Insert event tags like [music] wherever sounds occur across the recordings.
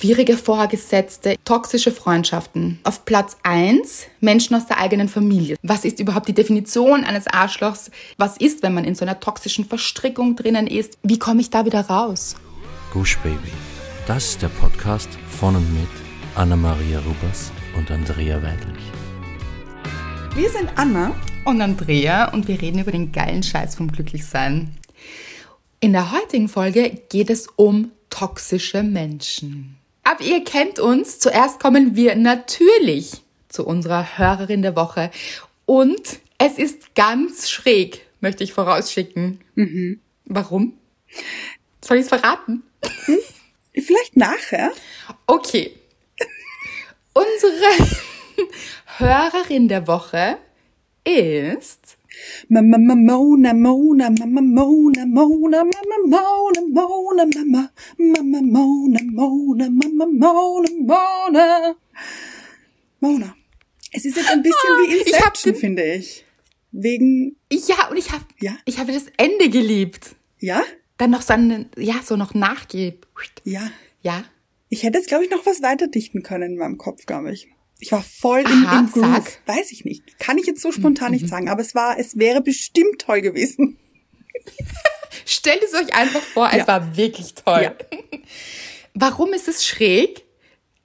schwierige Vorgesetzte, toxische Freundschaften. Auf Platz 1 Menschen aus der eigenen Familie. Was ist überhaupt die Definition eines Arschlochs? Was ist, wenn man in so einer toxischen Verstrickung drinnen ist? Wie komme ich da wieder raus? Gush Baby. Das ist der Podcast von und mit Anna-Maria Rubers und Andrea Weidlich. Wir sind Anna und Andrea und wir reden über den geilen Scheiß vom Glücklichsein. In der heutigen Folge geht es um toxische Menschen. Aber ihr kennt uns. Zuerst kommen wir natürlich zu unserer Hörerin der Woche. Und es ist ganz schräg, möchte ich vorausschicken. Mhm. Warum? Soll ich es verraten? Hm? Vielleicht nachher. Okay. Unsere [laughs] Hörerin der Woche ist Mama Mona Mona Mama Mona Mona Mama Mona Mona Mama Mama Mona Mona Mama Mona Mona Mona. Es ist jetzt ein bisschen wie Inception, ich finde ich. Wegen Ja, und ich habe ja? ich habe das Ende geliebt. Ja? Dann noch so ein, ja, so noch nachgeht. Ja. Ja. Ich hätte jetzt glaube ich noch was weiter dichten können in meinem Kopf, glaube ich. Ich war voll im, Aha, im Groove. Sag. Weiß ich nicht. Kann ich jetzt so spontan mhm. nicht sagen, aber es war, es wäre bestimmt toll gewesen. [laughs] Stellt es euch einfach vor, es ja. war wirklich toll. Ja. [laughs] Warum ist es schräg?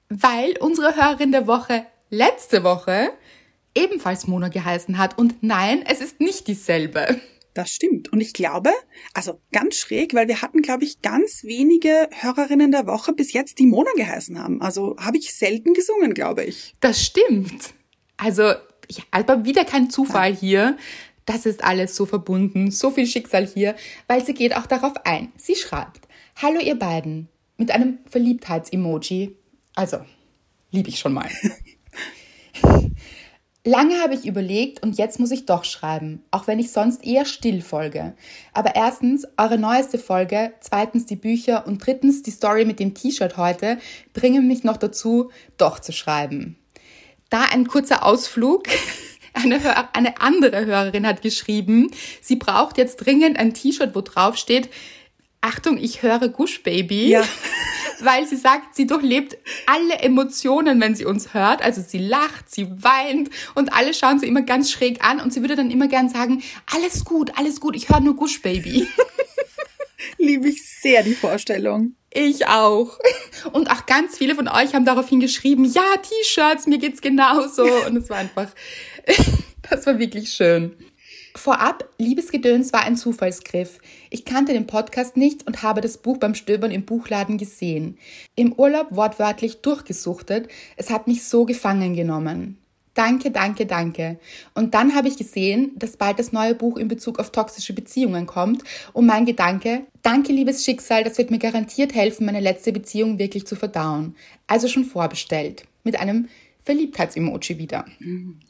Weil unsere Hörerin der Woche letzte Woche ebenfalls Mona geheißen hat. Und nein, es ist nicht dieselbe. Das stimmt. Und ich glaube, also ganz schräg, weil wir hatten, glaube ich, ganz wenige Hörerinnen der Woche bis jetzt, die Mona geheißen haben. Also habe ich selten gesungen, glaube ich. Das stimmt. Also, ja, aber wieder kein Zufall ja. hier. Das ist alles so verbunden, so viel Schicksal hier, weil sie geht auch darauf ein. Sie schreibt, Hallo ihr beiden, mit einem Verliebtheits-Emoji. Also, liebe ich schon mal. [laughs] Lange habe ich überlegt und jetzt muss ich doch schreiben, auch wenn ich sonst eher still folge. Aber erstens eure neueste Folge, zweitens die Bücher und drittens die Story mit dem T-Shirt heute bringen mich noch dazu, doch zu schreiben. Da ein kurzer Ausflug. [laughs] Eine, eine andere Hörerin hat geschrieben, sie braucht jetzt dringend ein T-Shirt, wo drauf steht, Achtung, ich höre Gush Baby. Ja. [laughs] Weil sie sagt, sie durchlebt alle Emotionen, wenn sie uns hört. Also sie lacht, sie weint und alle schauen sie immer ganz schräg an und sie würde dann immer gern sagen, alles gut, alles gut, ich höre nur Gush Baby. [laughs] Liebe ich sehr die Vorstellung. Ich auch. Und auch ganz viele von euch haben daraufhin geschrieben, ja, T-Shirts, mir geht's genauso. Und es war einfach, [laughs] das war wirklich schön. Vorab, Liebesgedöns war ein Zufallsgriff. Ich kannte den Podcast nicht und habe das Buch beim Stöbern im Buchladen gesehen. Im Urlaub wortwörtlich durchgesuchtet. Es hat mich so gefangen genommen. Danke, danke, danke. Und dann habe ich gesehen, dass bald das neue Buch in Bezug auf toxische Beziehungen kommt. Und mein Gedanke, danke, liebes Schicksal, das wird mir garantiert helfen, meine letzte Beziehung wirklich zu verdauen. Also schon vorbestellt. Mit einem Verliebtheits-Emoji wieder.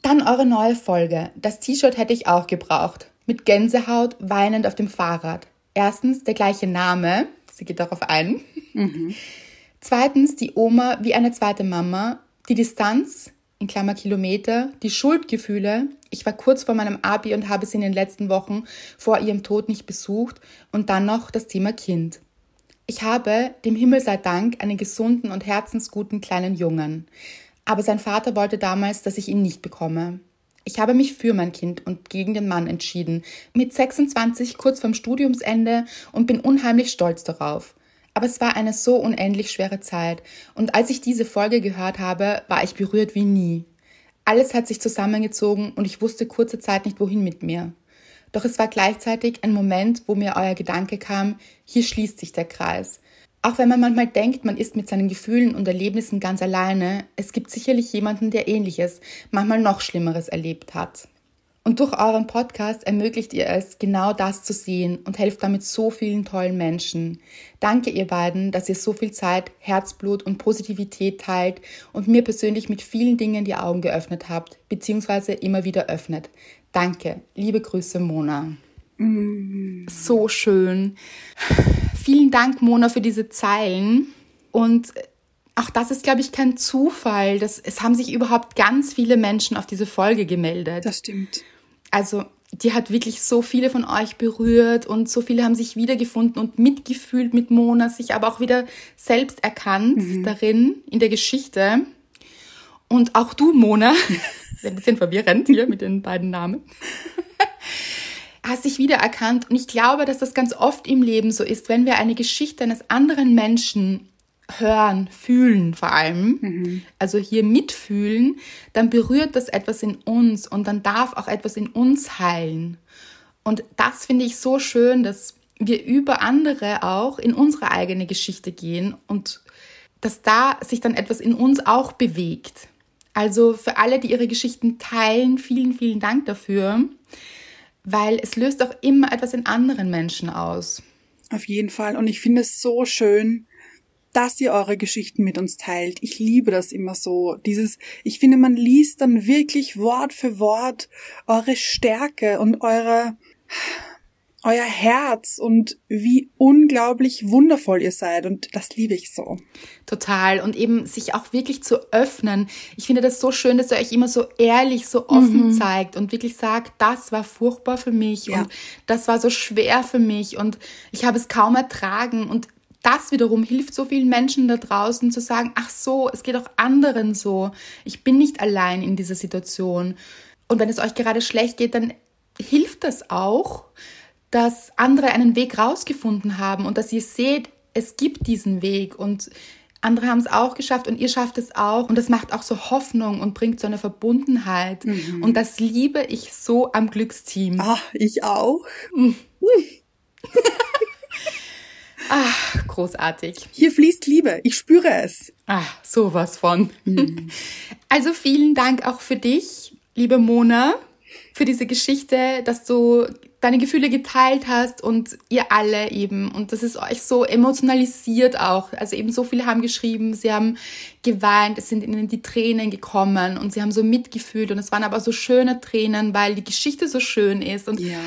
Dann eure neue Folge. Das T-Shirt hätte ich auch gebraucht. Mit Gänsehaut, weinend auf dem Fahrrad. Erstens der gleiche Name. Sie geht darauf ein. Mhm. [laughs] Zweitens die Oma wie eine zweite Mama. Die Distanz, in Klammer Kilometer, die Schuldgefühle. Ich war kurz vor meinem Abi und habe sie in den letzten Wochen vor ihrem Tod nicht besucht. Und dann noch das Thema Kind. Ich habe, dem Himmel sei Dank, einen gesunden und herzensguten kleinen Jungen aber sein Vater wollte damals, dass ich ihn nicht bekomme. Ich habe mich für mein Kind und gegen den Mann entschieden, mit 26 kurz vorm Studiumsende und bin unheimlich stolz darauf. Aber es war eine so unendlich schwere Zeit und als ich diese Folge gehört habe, war ich berührt wie nie. Alles hat sich zusammengezogen und ich wusste kurze Zeit nicht, wohin mit mir. Doch es war gleichzeitig ein Moment, wo mir euer Gedanke kam, hier schließt sich der Kreis. Auch wenn man manchmal denkt, man ist mit seinen Gefühlen und Erlebnissen ganz alleine, es gibt sicherlich jemanden, der ähnliches, manchmal noch Schlimmeres erlebt hat. Und durch euren Podcast ermöglicht ihr es, genau das zu sehen und helft damit so vielen tollen Menschen. Danke ihr beiden, dass ihr so viel Zeit, Herzblut und Positivität teilt und mir persönlich mit vielen Dingen die Augen geöffnet habt, beziehungsweise immer wieder öffnet. Danke. Liebe Grüße, Mona. Mm. So schön. Vielen Dank, Mona, für diese Zeilen. Und auch das ist, glaube ich, kein Zufall. Das, es haben sich überhaupt ganz viele Menschen auf diese Folge gemeldet. Das stimmt. Also die hat wirklich so viele von euch berührt und so viele haben sich wiedergefunden und mitgefühlt mit Mona, sich aber auch wieder selbst erkannt Mhm. darin, in der Geschichte. Und auch du, Mona, [laughs] ein bisschen verwirrend hier mit den beiden Namen, hast dich wiedererkannt. Und ich glaube, dass das ganz oft im Leben so ist, wenn wir eine Geschichte eines anderen Menschen hören, fühlen vor allem, also hier mitfühlen, dann berührt das etwas in uns und dann darf auch etwas in uns heilen. Und das finde ich so schön, dass wir über andere auch in unsere eigene Geschichte gehen und dass da sich dann etwas in uns auch bewegt. Also für alle, die ihre Geschichten teilen, vielen, vielen Dank dafür, weil es löst auch immer etwas in anderen Menschen aus. Auf jeden Fall. Und ich finde es so schön, dass ihr eure Geschichten mit uns teilt. Ich liebe das immer so. Dieses, ich finde, man liest dann wirklich Wort für Wort eure Stärke und eure, euer Herz und wie unglaublich wundervoll ihr seid. Und das liebe ich so. Total. Und eben sich auch wirklich zu öffnen. Ich finde das so schön, dass ihr euch immer so ehrlich, so offen zeigt und wirklich sagt, das war furchtbar für mich Ja. und das war so schwer für mich und ich habe es kaum ertragen. Und das wiederum hilft so vielen Menschen da draußen zu sagen, ach so, es geht auch anderen so. Ich bin nicht allein in dieser Situation. Und wenn es euch gerade schlecht geht, dann hilft das auch, dass andere einen Weg rausgefunden haben und dass ihr seht, es gibt diesen Weg und andere haben es auch geschafft und ihr schafft es auch und das macht auch so Hoffnung und bringt so eine Verbundenheit und das liebe ich so am Glücksteam. Ah, ich auch. Ach, [laughs] großartig. Hier fließt Liebe. Ich spüre es. Ah, sowas von. [laughs] Also vielen Dank auch für dich, liebe Mona, für diese Geschichte, dass du deine Gefühle geteilt hast und ihr alle eben und das ist euch so emotionalisiert auch. Also eben so viele haben geschrieben, sie haben geweint, es sind ihnen die Tränen gekommen und sie haben so mitgefühlt und es waren aber so schöne Tränen, weil die Geschichte so schön ist und Ja.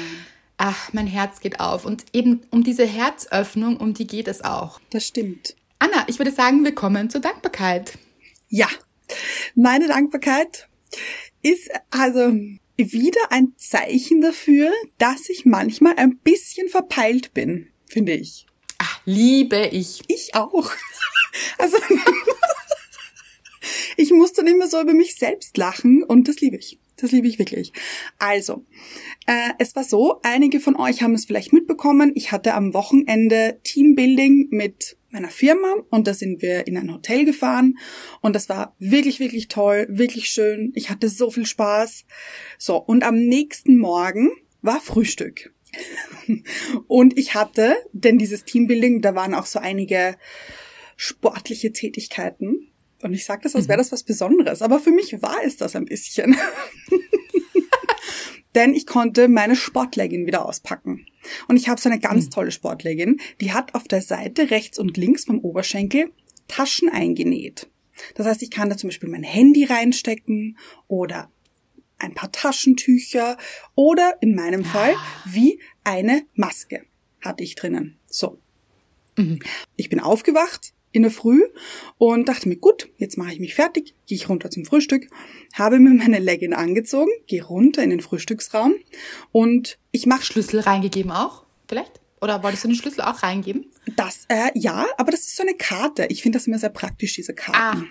ach, mein Herz geht auf und eben um diese Herzöffnung, um die geht es auch. Das stimmt. Anna, ich würde sagen, wir kommen zur Dankbarkeit. Ja, meine Dankbarkeit ist also wieder ein Zeichen dafür, dass ich manchmal ein bisschen verpeilt bin, finde ich. Ach, liebe ich. Ich auch. [laughs] Also [laughs] ich muss dann immer so über mich selbst lachen und das liebe ich. Das liebe ich wirklich. Also, äh, es war so, einige von euch haben es vielleicht mitbekommen. Ich hatte am Wochenende Teambuilding mit meiner Firma und da sind wir in ein Hotel gefahren und das war wirklich, wirklich toll, wirklich schön. Ich hatte so viel Spaß. So, und am nächsten Morgen war Frühstück. [laughs] Und ich hatte, denn dieses Teambuilding, da waren auch so einige sportliche Tätigkeiten. Und ich sage das, als wäre das was Besonderes. Aber für mich war es das ein bisschen. [laughs] Denn ich konnte meine Sportlegging wieder auspacken. Und ich habe so eine ganz tolle Sportlegging. Die hat auf der Seite rechts und links vom Oberschenkel Taschen eingenäht. Das heißt, ich kann da zum Beispiel mein Handy reinstecken oder ein paar Taschentücher oder in meinem Fall wie eine Maske hatte ich drinnen. So. Ich bin aufgewacht in der Früh und dachte mir, gut, jetzt mache ich mich fertig, gehe ich runter zum Frühstück, habe mir meine Legging angezogen, gehe runter in den Frühstücksraum und ich mache Schlüssel reingegeben auch, vielleicht? Oder wolltest du den Schlüssel auch reingeben? das, äh, ja, aber das ist so eine Karte. Ich finde das immer sehr praktisch, diese Karten.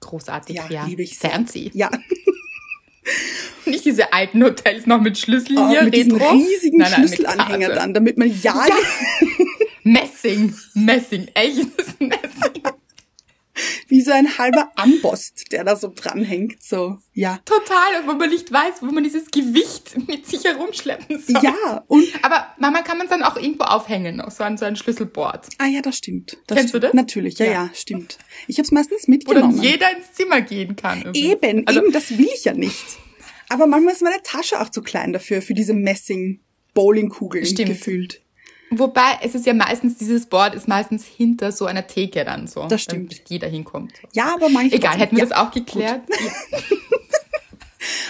Großartig, Ja, ja. liebe ich sehr. Fancy. Ja, [laughs] Nicht diese alten Hotels noch mit Schlüssel oh, hier, mit Retro. riesigen Nein, nein, Schlüsselanhänger Karte. dann, damit man [laughs] ja, Ja. Messing, Messing, echtes Messing. wie so ein halber Ambost, der da so dranhängt, so, ja. Total, wo man nicht weiß, wo man dieses Gewicht mit sich herumschleppen soll. Ja, und, Aber Mama kann man es dann auch irgendwo aufhängen, auf so ein, so ein Schlüsselboard. ah ja, das stimmt. Das Kennst du stimmt. das? Natürlich, ja, ja, Ja. stimmt. Ich habe es meistens Wo mitgenommen. dann jeder ins Zimmer gehen kann. irgendwie. Eben, Also, eben, das will ich ja nicht. Aber manchmal ist meine Tasche auch zu klein dafür, für diese Messing-Bowlingkugeln gefühlt. Wobei, es ist ja meistens, dieses Board ist meistens hinter so einer Theke dann so. Das stimmt. Damit jeder hinkommt. Ja, aber manchmal. Egal, hätten wir ja, das auch geklärt. [laughs]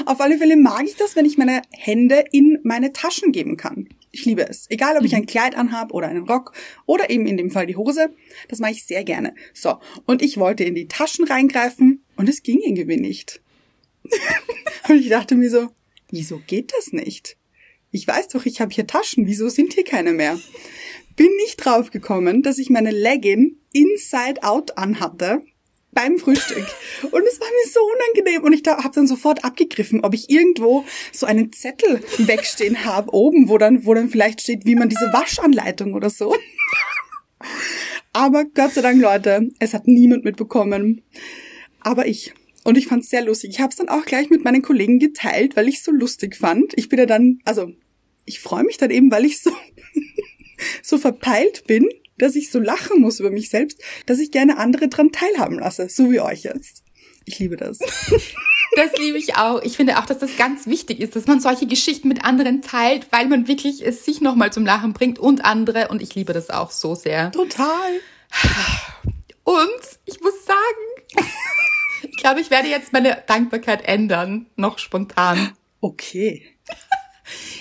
Auf alle Fälle mag ich das, wenn ich meine Hände in meine Taschen geben kann. Ich liebe es. Egal, ob ich ein Kleid anhab oder einen Rock oder eben in dem Fall die Hose. Das mache ich sehr gerne. So, und ich wollte in die Taschen reingreifen und es ging irgendwie nicht. [laughs] und ich dachte mir so, wieso geht das nicht? Ich weiß doch, ich habe hier Taschen, wieso sind hier keine mehr? Bin nicht draufgekommen, dass ich meine Legging inside out anhatte beim Frühstück. Und es war mir so unangenehm. Und ich da habe dann sofort abgegriffen, ob ich irgendwo so einen Zettel wegstehen habe, oben, wo dann, wo dann vielleicht steht, wie man diese Waschanleitung oder so. Aber Gott sei Dank, Leute, es hat niemand mitbekommen. Aber ich. Und ich fand es sehr lustig. Ich habe es dann auch gleich mit meinen Kollegen geteilt, weil ich es so lustig fand. Ich bin ja dann, also ich freue mich dann eben, weil ich so, [laughs] so verpeilt bin, dass ich so lachen muss über mich selbst, dass ich gerne andere dran teilhaben lasse, so wie euch jetzt. Ich liebe das. [laughs] Das liebe ich auch. Ich finde auch, dass das ganz wichtig ist, dass man solche Geschichten mit anderen teilt, weil man wirklich es sich nochmal zum Lachen bringt und andere. Und ich liebe das auch so sehr. Total. Und ich muss sagen, [laughs] ich glaube, ich werde jetzt meine Dankbarkeit ändern, noch spontan. Okay.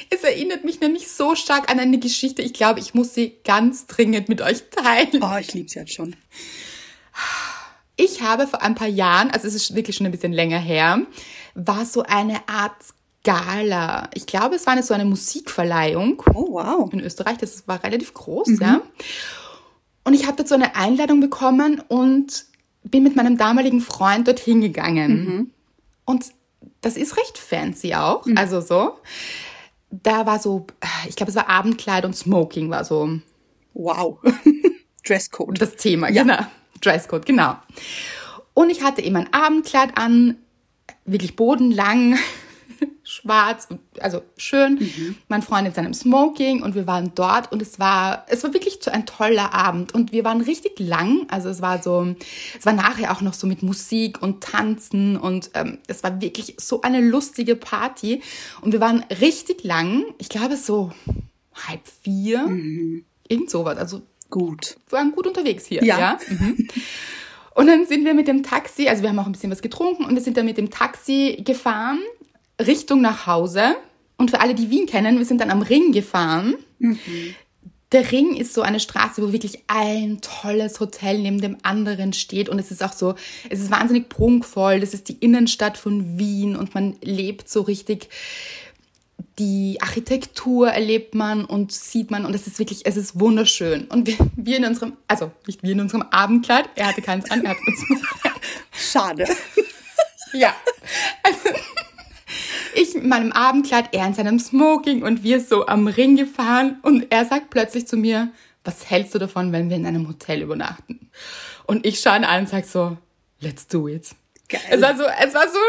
Es erinnert mich nämlich so stark an eine Geschichte. Ich glaube, ich muss sie ganz dringend mit euch teilen. Oh, ich lieb's jetzt schon. Ich habe vor ein paar Jahren, also es ist wirklich schon ein bisschen länger her, war so eine Art Gala. Ich glaube, es war eine, so eine Musikverleihung Oh, wow. in Österreich. Das war relativ groß, ja. Und ich habe dazu eine Einladung bekommen und bin mit meinem damaligen Freund dorthin gegangen. Und das ist recht fancy auch, also so. Da war so, ich glaube, es war Abendkleid und Smoking war so Wow. [laughs] Dresscode. das Thema, Ja. genau. Dresscode, genau. Und ich hatte eben ein Abendkleid an, wirklich bodenlang, schwarz, also schön. Mein Freund in seinem Smoking und wir waren dort und es war, es war wirklich so ein toller Abend und wir waren richtig lang. Also es war so, es war nachher auch noch so mit Musik und Tanzen und ähm, es war wirklich so eine lustige Party und wir waren richtig lang. Ich glaube so halb vier, irgend sowas. Also Gut. wir waren gut unterwegs hier. Ja. Ja. Mhm. Und dann sind wir mit dem Taxi, also wir haben auch ein bisschen was getrunken und wir sind dann mit dem Taxi gefahren Richtung nach Hause. Und für alle, die Wien kennen, wir sind dann am Ring gefahren. Der Ring ist so eine Straße, wo wirklich ein tolles Hotel neben dem anderen steht. Und es ist auch so, es ist wahnsinnig prunkvoll. Das ist die Innenstadt von Wien und man lebt so richtig die Architektur erlebt man und sieht man und es ist wirklich, es ist wunderschön. Und wir, wir in unserem, also nicht wir in unserem Abendkleid, er hatte keins an, er hat uns, Schade. [laughs] ja. Also, ich in meinem Abendkleid, er in seinem Smoking und wir so am Ring gefahren und er sagt plötzlich zu mir, was hältst du davon, wenn wir in einem Hotel übernachten? Und ich schaue ihn an und sag so, let's do it. Geil. Es war so, es war so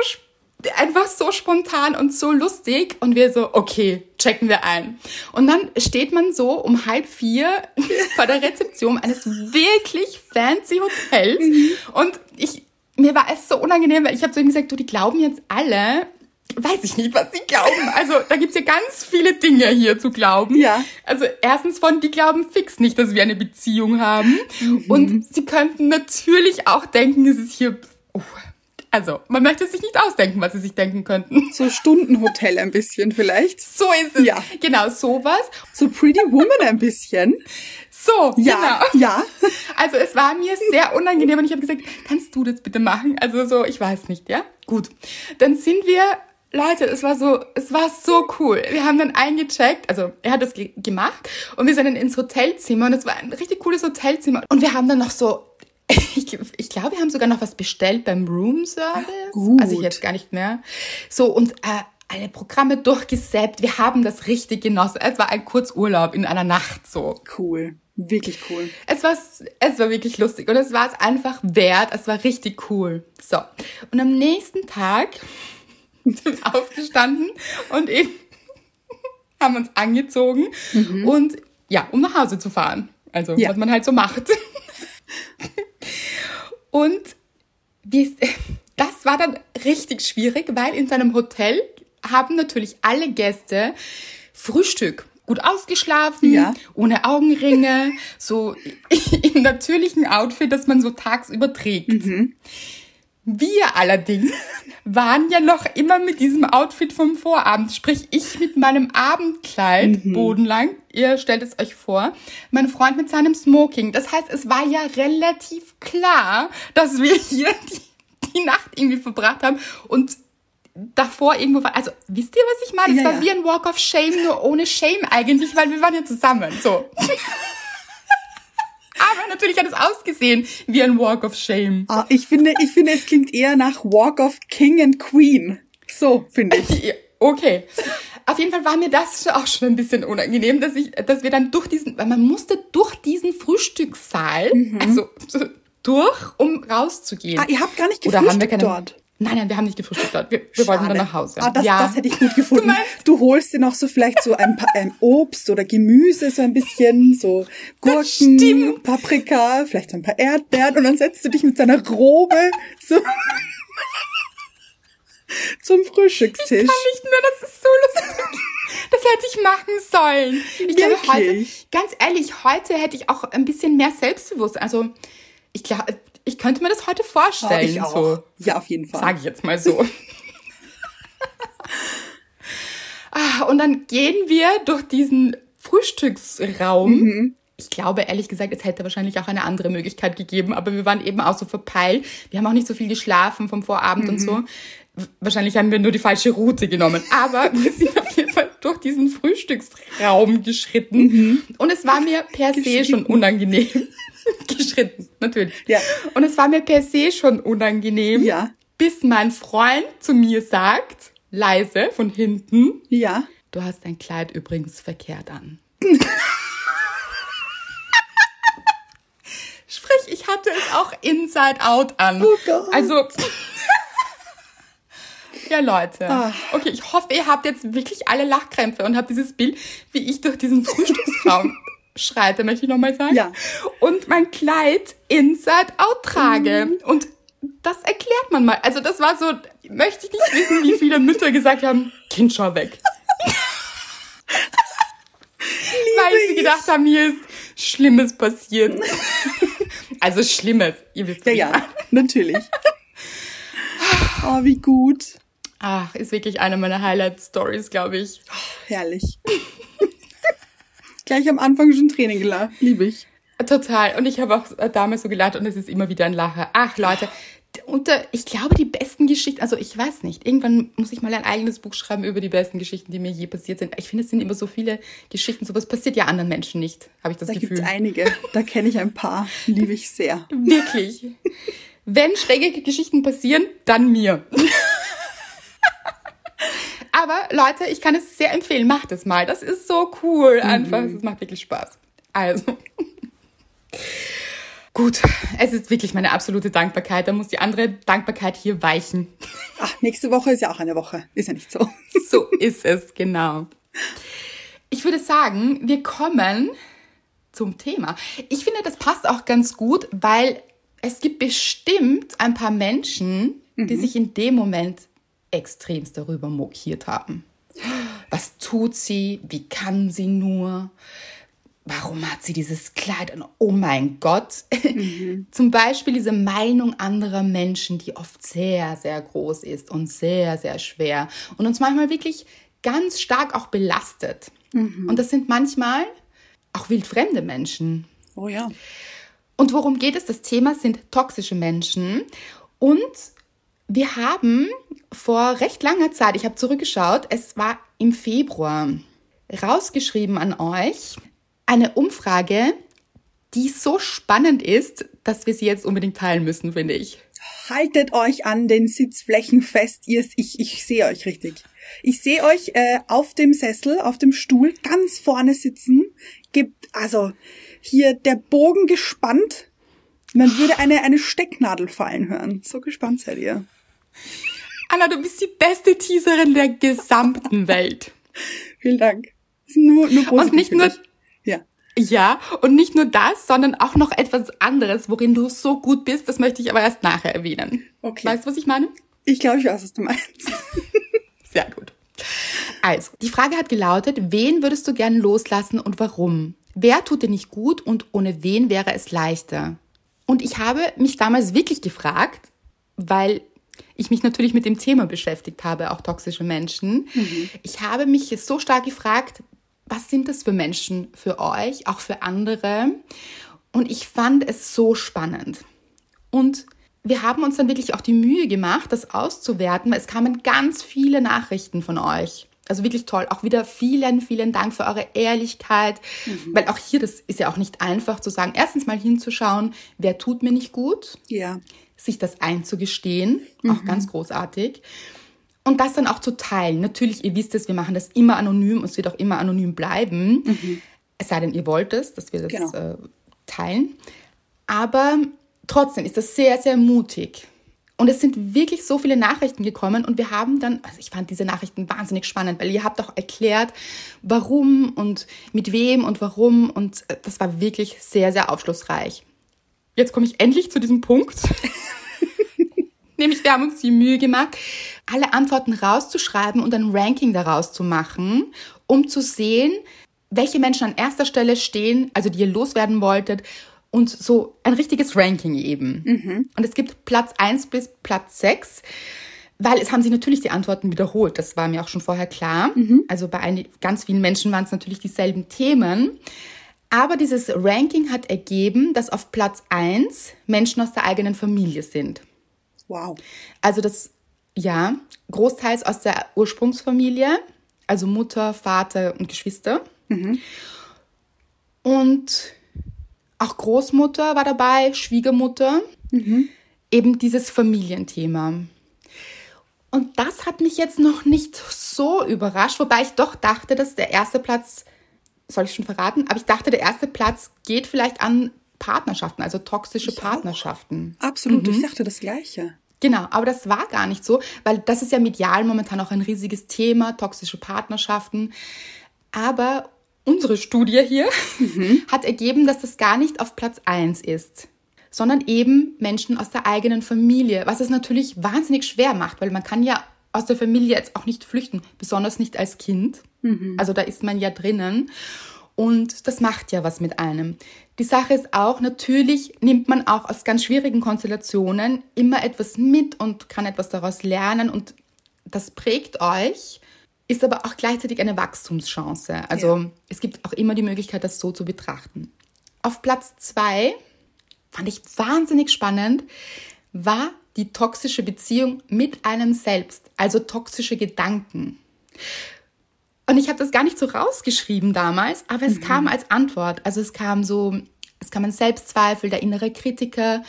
einfach so spontan und so lustig und wir so, okay, checken wir ein. Und dann steht man so um halb vier [laughs] vor der Rezeption eines wirklich fancy Hotels und ich, mir war es so unangenehm, weil ich habe zu ihm gesagt, du, die glauben jetzt alle, weiß ich nicht, was sie glauben. Also da gibt's ja ganz viele Dinge hier zu glauben. Ja. Also erstens von, die glauben fix nicht, dass wir eine Beziehung haben. Und sie könnten natürlich auch denken, es ist hier... Oh, also, man möchte sich nicht ausdenken, was sie sich denken könnten. So Stundenhotel ein bisschen vielleicht. So ist es. Ja. Genau, sowas. So Pretty Woman ein bisschen. So, Ja, genau. ja. Also es war mir sehr unangenehm und ich habe gesagt, kannst du das bitte machen? Also so, ich weiß nicht, ja? Gut. Dann sind wir, Leute, es war so, es war so cool. Wir haben dann eingecheckt, also er hat das ge gemacht und wir sind dann ins Hotelzimmer und es war ein richtig cooles Hotelzimmer und wir haben dann noch so [laughs] ich, ich glaube, wir haben sogar noch was bestellt beim Roomservice. Gut. Also ich jetzt gar nicht mehr. So, und äh, alle Programme durchgesäppt. Wir haben das richtig genossen. Es war ein Kurzurlaub in einer Nacht so. Cool. Wirklich cool. Es war, es war wirklich lustig und es war es einfach wert. Es war richtig cool. So. Und am nächsten Tag sind [laughs] aufgestanden und eben [laughs] haben uns angezogen und ja, um nach Hause zu fahren. Also, Ja. was man halt so macht. [laughs] und das war dann richtig schwierig, weil in seinem Hotel haben natürlich alle Gäste Frühstück. Gut ausgeschlafen, Ja. ohne Augenringe, so im natürlichen Outfit, das man so tagsüber trägt. Wir allerdings waren ja noch immer mit diesem Outfit vom Vorabend, sprich ich mit meinem Abendkleid bodenlang, ihr stellt es euch vor, mein Freund mit seinem Smoking. Das heißt, es war ja relativ klar, dass wir [laughs] hier die, die Nacht irgendwie verbracht haben und davor irgendwo war. Also, wisst ihr, was ich meine? Es Ja, war ja. wie ein Walk of Shame, nur ohne Shame eigentlich, weil wir waren ja zusammen. So. [laughs] Aber natürlich hat es ausgesehen wie ein Walk of Shame. Ah, ich finde, ich finde, es klingt eher nach Walk of King and Queen. So, finde ich. Okay. Auf jeden Fall war mir das auch schon ein bisschen unangenehm, dass ich, dass wir dann durch diesen, weil man musste durch diesen Frühstückssaal, also so durch, um rauszugehen. Mhm. Ah, ihr habt gar nicht Oder gefrühstückt haben wir keine, dort. Nein, nein, wir haben nicht gefrühstückt dort. Wir, wir wollten dann nach Hause. Ah, das, ja. das hätte ich gut [laughs] gefunden. meinst- Du, holst dir noch so vielleicht so ein paar ähm, Obst oder Gemüse, so ein bisschen, so Gurken. Paprika, vielleicht so ein paar Erdbeeren und dann setzt du dich mit deiner Robe so [laughs] zum Frühstückstisch. kann nicht mehr, das ist so lustig. Das hätte ich machen sollen. Ich glaube, heute, ganz ehrlich, heute hätte ich auch ein bisschen mehr Selbstbewusstsein. Also, ich glaube, ich könnte mir das heute vorstellen. ich auch. So. Ja, auf jeden Fall. Sage ich jetzt mal so. [laughs] ah, und dann gehen wir durch diesen Frühstücksraum. Mhm. Ich glaube, ehrlich gesagt, es hätte wahrscheinlich auch eine andere Möglichkeit gegeben, aber wir waren eben auch so verpeilt. Wir haben auch nicht so viel geschlafen vom Vorabend und Mhm. so. Wahrscheinlich haben wir nur die falsche Route genommen. Aber [laughs] wir sind auf jeden Fall durch diesen Frühstücksraum geschritten. Und es war mir per se schon unangenehm. [laughs] geschritten, natürlich. Ja. Und es war mir per se schon unangenehm, Ja. bis mein Freund zu mir sagt, leise von hinten, Ja. du hast dein Kleid übrigens verkehrt an. [laughs] Sprich, ich hatte es auch inside out an. Oh Gott. Also, ja Leute. Ah. Okay, ich hoffe, ihr habt jetzt wirklich alle Lachkrämpfe und habt dieses Bild, wie ich durch diesen Frühstücksraum [laughs] schreite, möchte ich nochmal sagen. Ja. Und mein Kleid inside out trage. Mhm. Und das erklärt man mal. Also das war so, möchte ich nicht wissen, wie viele Mütter gesagt haben, Kind, schau weg. [laughs] Weil sie gedacht haben, hier ist Schlimmes passiert. [laughs] also Schlimmes, ihr wisst Ja, wie. ja, natürlich. Oh, wie gut. Ach, ist wirklich eine meiner Highlight-Stories, glaube ich. Herrlich. [laughs] Gleich am Anfang schon Tränen gelacht. Liebe ich. Total. Und ich habe auch äh, damals so gelacht und es ist immer wieder ein Lacher. Ach, Leute. Unter, ich glaube, die besten Geschichten, also ich weiß nicht, irgendwann muss ich mal ein eigenes Buch schreiben über die besten Geschichten, die mir je passiert sind. Ich finde, es sind immer so viele Geschichten, sowas passiert ja anderen Menschen nicht, habe ich das Da Gefühl. gibt's einige. Da kenne ich ein paar. Liebe ich sehr. [laughs] Wirklich. Wenn schräge Geschichten passieren, dann mir. Aber Leute, ich kann es sehr empfehlen. Macht es mal. Das ist so cool. Einfach. Es macht wirklich Spaß. Also. Gut. Es ist wirklich meine absolute Dankbarkeit. Da muss die andere Dankbarkeit hier weichen. Ach, nächste Woche ist ja auch eine Woche. Ist ja nicht so. [laughs] So ist es, genau. Ich würde sagen, wir kommen zum Thema. Ich finde, das passt auch ganz gut, weil es gibt bestimmt ein paar Menschen, die sich in dem Moment extremst darüber mokiert haben. Was tut sie? Wie kann sie nur? Warum hat sie dieses Kleid an? Oh mein Gott. [laughs] Zum Beispiel diese Meinung anderer Menschen, die oft sehr, sehr groß ist und sehr, sehr schwer und uns manchmal wirklich ganz stark auch belastet. Und das sind manchmal auch wildfremde Menschen. Oh ja. Und worum geht es? Das Thema sind toxische Menschen. Und wir haben vor recht langer Zeit, ich habe zurückgeschaut, es war im Februar, rausgeschrieben an euch eine Umfrage, die so spannend ist, dass wir sie jetzt unbedingt teilen müssen, finde ich. Haltet euch an den Sitzflächen fest. Ihr, ich, ich sehe euch richtig. Ich sehe euch äh, auf dem Sessel, auf dem Stuhl, ganz vorne sitzen. Gibt also hier der Bogen gespannt. Man würde eine, eine Stecknadel fallen hören. So gespannt seid ihr. Anna, du bist die beste Teaserin der gesamten Welt. [laughs] Vielen Dank. Nur, nur Und nicht nur-. Ja. Ja, und nicht nur das, sondern auch noch etwas anderes, worin du so gut bist. Das möchte ich aber erst nachher erwähnen. Okay. Weißt du, was ich meine? Ich glaube, ich weiß, was du meinst. [laughs] Sehr gut. Also, die Frage hat gelautet, wen würdest du gern loslassen und warum? Wer tut dir nicht gut und ohne wen wäre es leichter? Und ich habe mich damals wirklich gefragt, weil ich mich natürlich mit dem Thema beschäftigt habe, auch toxische Menschen. Ich habe mich so stark gefragt, was sind das für Menschen für euch, auch für andere? Und ich fand es so spannend. Und wir haben uns dann wirklich auch die Mühe gemacht, das auszuwerten, weil es kamen ganz viele Nachrichten von euch. Also wirklich toll. Auch wieder vielen, vielen Dank für eure Ehrlichkeit. Mhm. Weil auch hier, das ist ja auch nicht einfach zu sagen, erstens mal hinzuschauen, wer tut mir nicht gut. Ja. Sich das einzugestehen. Mhm. Auch ganz großartig. Und das dann auch zu teilen. Natürlich, ihr wisst es, wir machen das immer anonym und es wird auch immer anonym bleiben. Mhm. Es sei denn, ihr wollt es, dass wir das genau. äh, teilen. Aber trotzdem ist das sehr, sehr mutig. Und es sind wirklich so viele Nachrichten gekommen und wir haben dann, also ich fand diese Nachrichten wahnsinnig spannend, weil ihr habt auch erklärt, warum und mit wem und warum und äh, das war wirklich sehr, sehr aufschlussreich. Jetzt komme ich endlich zu diesem Punkt. [laughs] Nämlich, wir haben uns die Mühe gemacht, alle Antworten rauszuschreiben und ein Ranking daraus zu machen, um zu sehen, welche Menschen an erster Stelle stehen, also die ihr loswerden wolltet und so ein richtiges Ranking eben. Mhm. Und es gibt Platz 1 bis Platz 6, weil es haben sich natürlich die Antworten wiederholt. Das war mir auch schon vorher klar. Mhm. Also bei ein, ganz vielen Menschen waren es natürlich dieselben Themen. Aber dieses Ranking hat ergeben, dass auf Platz 1 Menschen aus der eigenen Familie sind. Wow. Also das, ja, großteils aus der Ursprungsfamilie, also Mutter, Vater und Geschwister. Mhm. Und auch Großmutter war dabei, Schwiegermutter. Mhm. Eben dieses Familienthema. Und das hat mich jetzt noch nicht so überrascht, wobei ich doch dachte, dass der erste Platz, soll ich schon verraten, aber ich dachte, der erste Platz geht vielleicht an Partnerschaften, also toxische ich Partnerschaften. Auch. Absolut, mhm. ich dachte das Gleiche. Genau, aber das war gar nicht so, weil das ist ja medial momentan auch ein riesiges Thema, toxische Partnerschaften. Aber unsere Studie hier mhm. [laughs] hat ergeben, dass das gar nicht auf Platz 1 ist, sondern eben Menschen aus der eigenen Familie, was es natürlich wahnsinnig schwer macht, weil man kann ja aus der Familie jetzt auch nicht flüchten, besonders nicht als Kind. Mhm. Also da ist man ja drinnen. Und das macht ja was mit einem. Die Sache ist auch, natürlich nimmt man auch aus ganz schwierigen Konstellationen immer etwas mit und kann etwas daraus lernen und das prägt euch ist aber auch gleichzeitig eine Wachstumschance. Also ja. es gibt auch immer die Möglichkeit, das so zu betrachten. Auf Platz zwei fand ich wahnsinnig spannend, war die toxische Beziehung mit einem selbst, also toxische Gedanken. Und ich habe das gar nicht so rausgeschrieben damals, aber es mhm. kam als Antwort. Also es kam so, es kam ein Selbstzweifel, der innere Kritiker,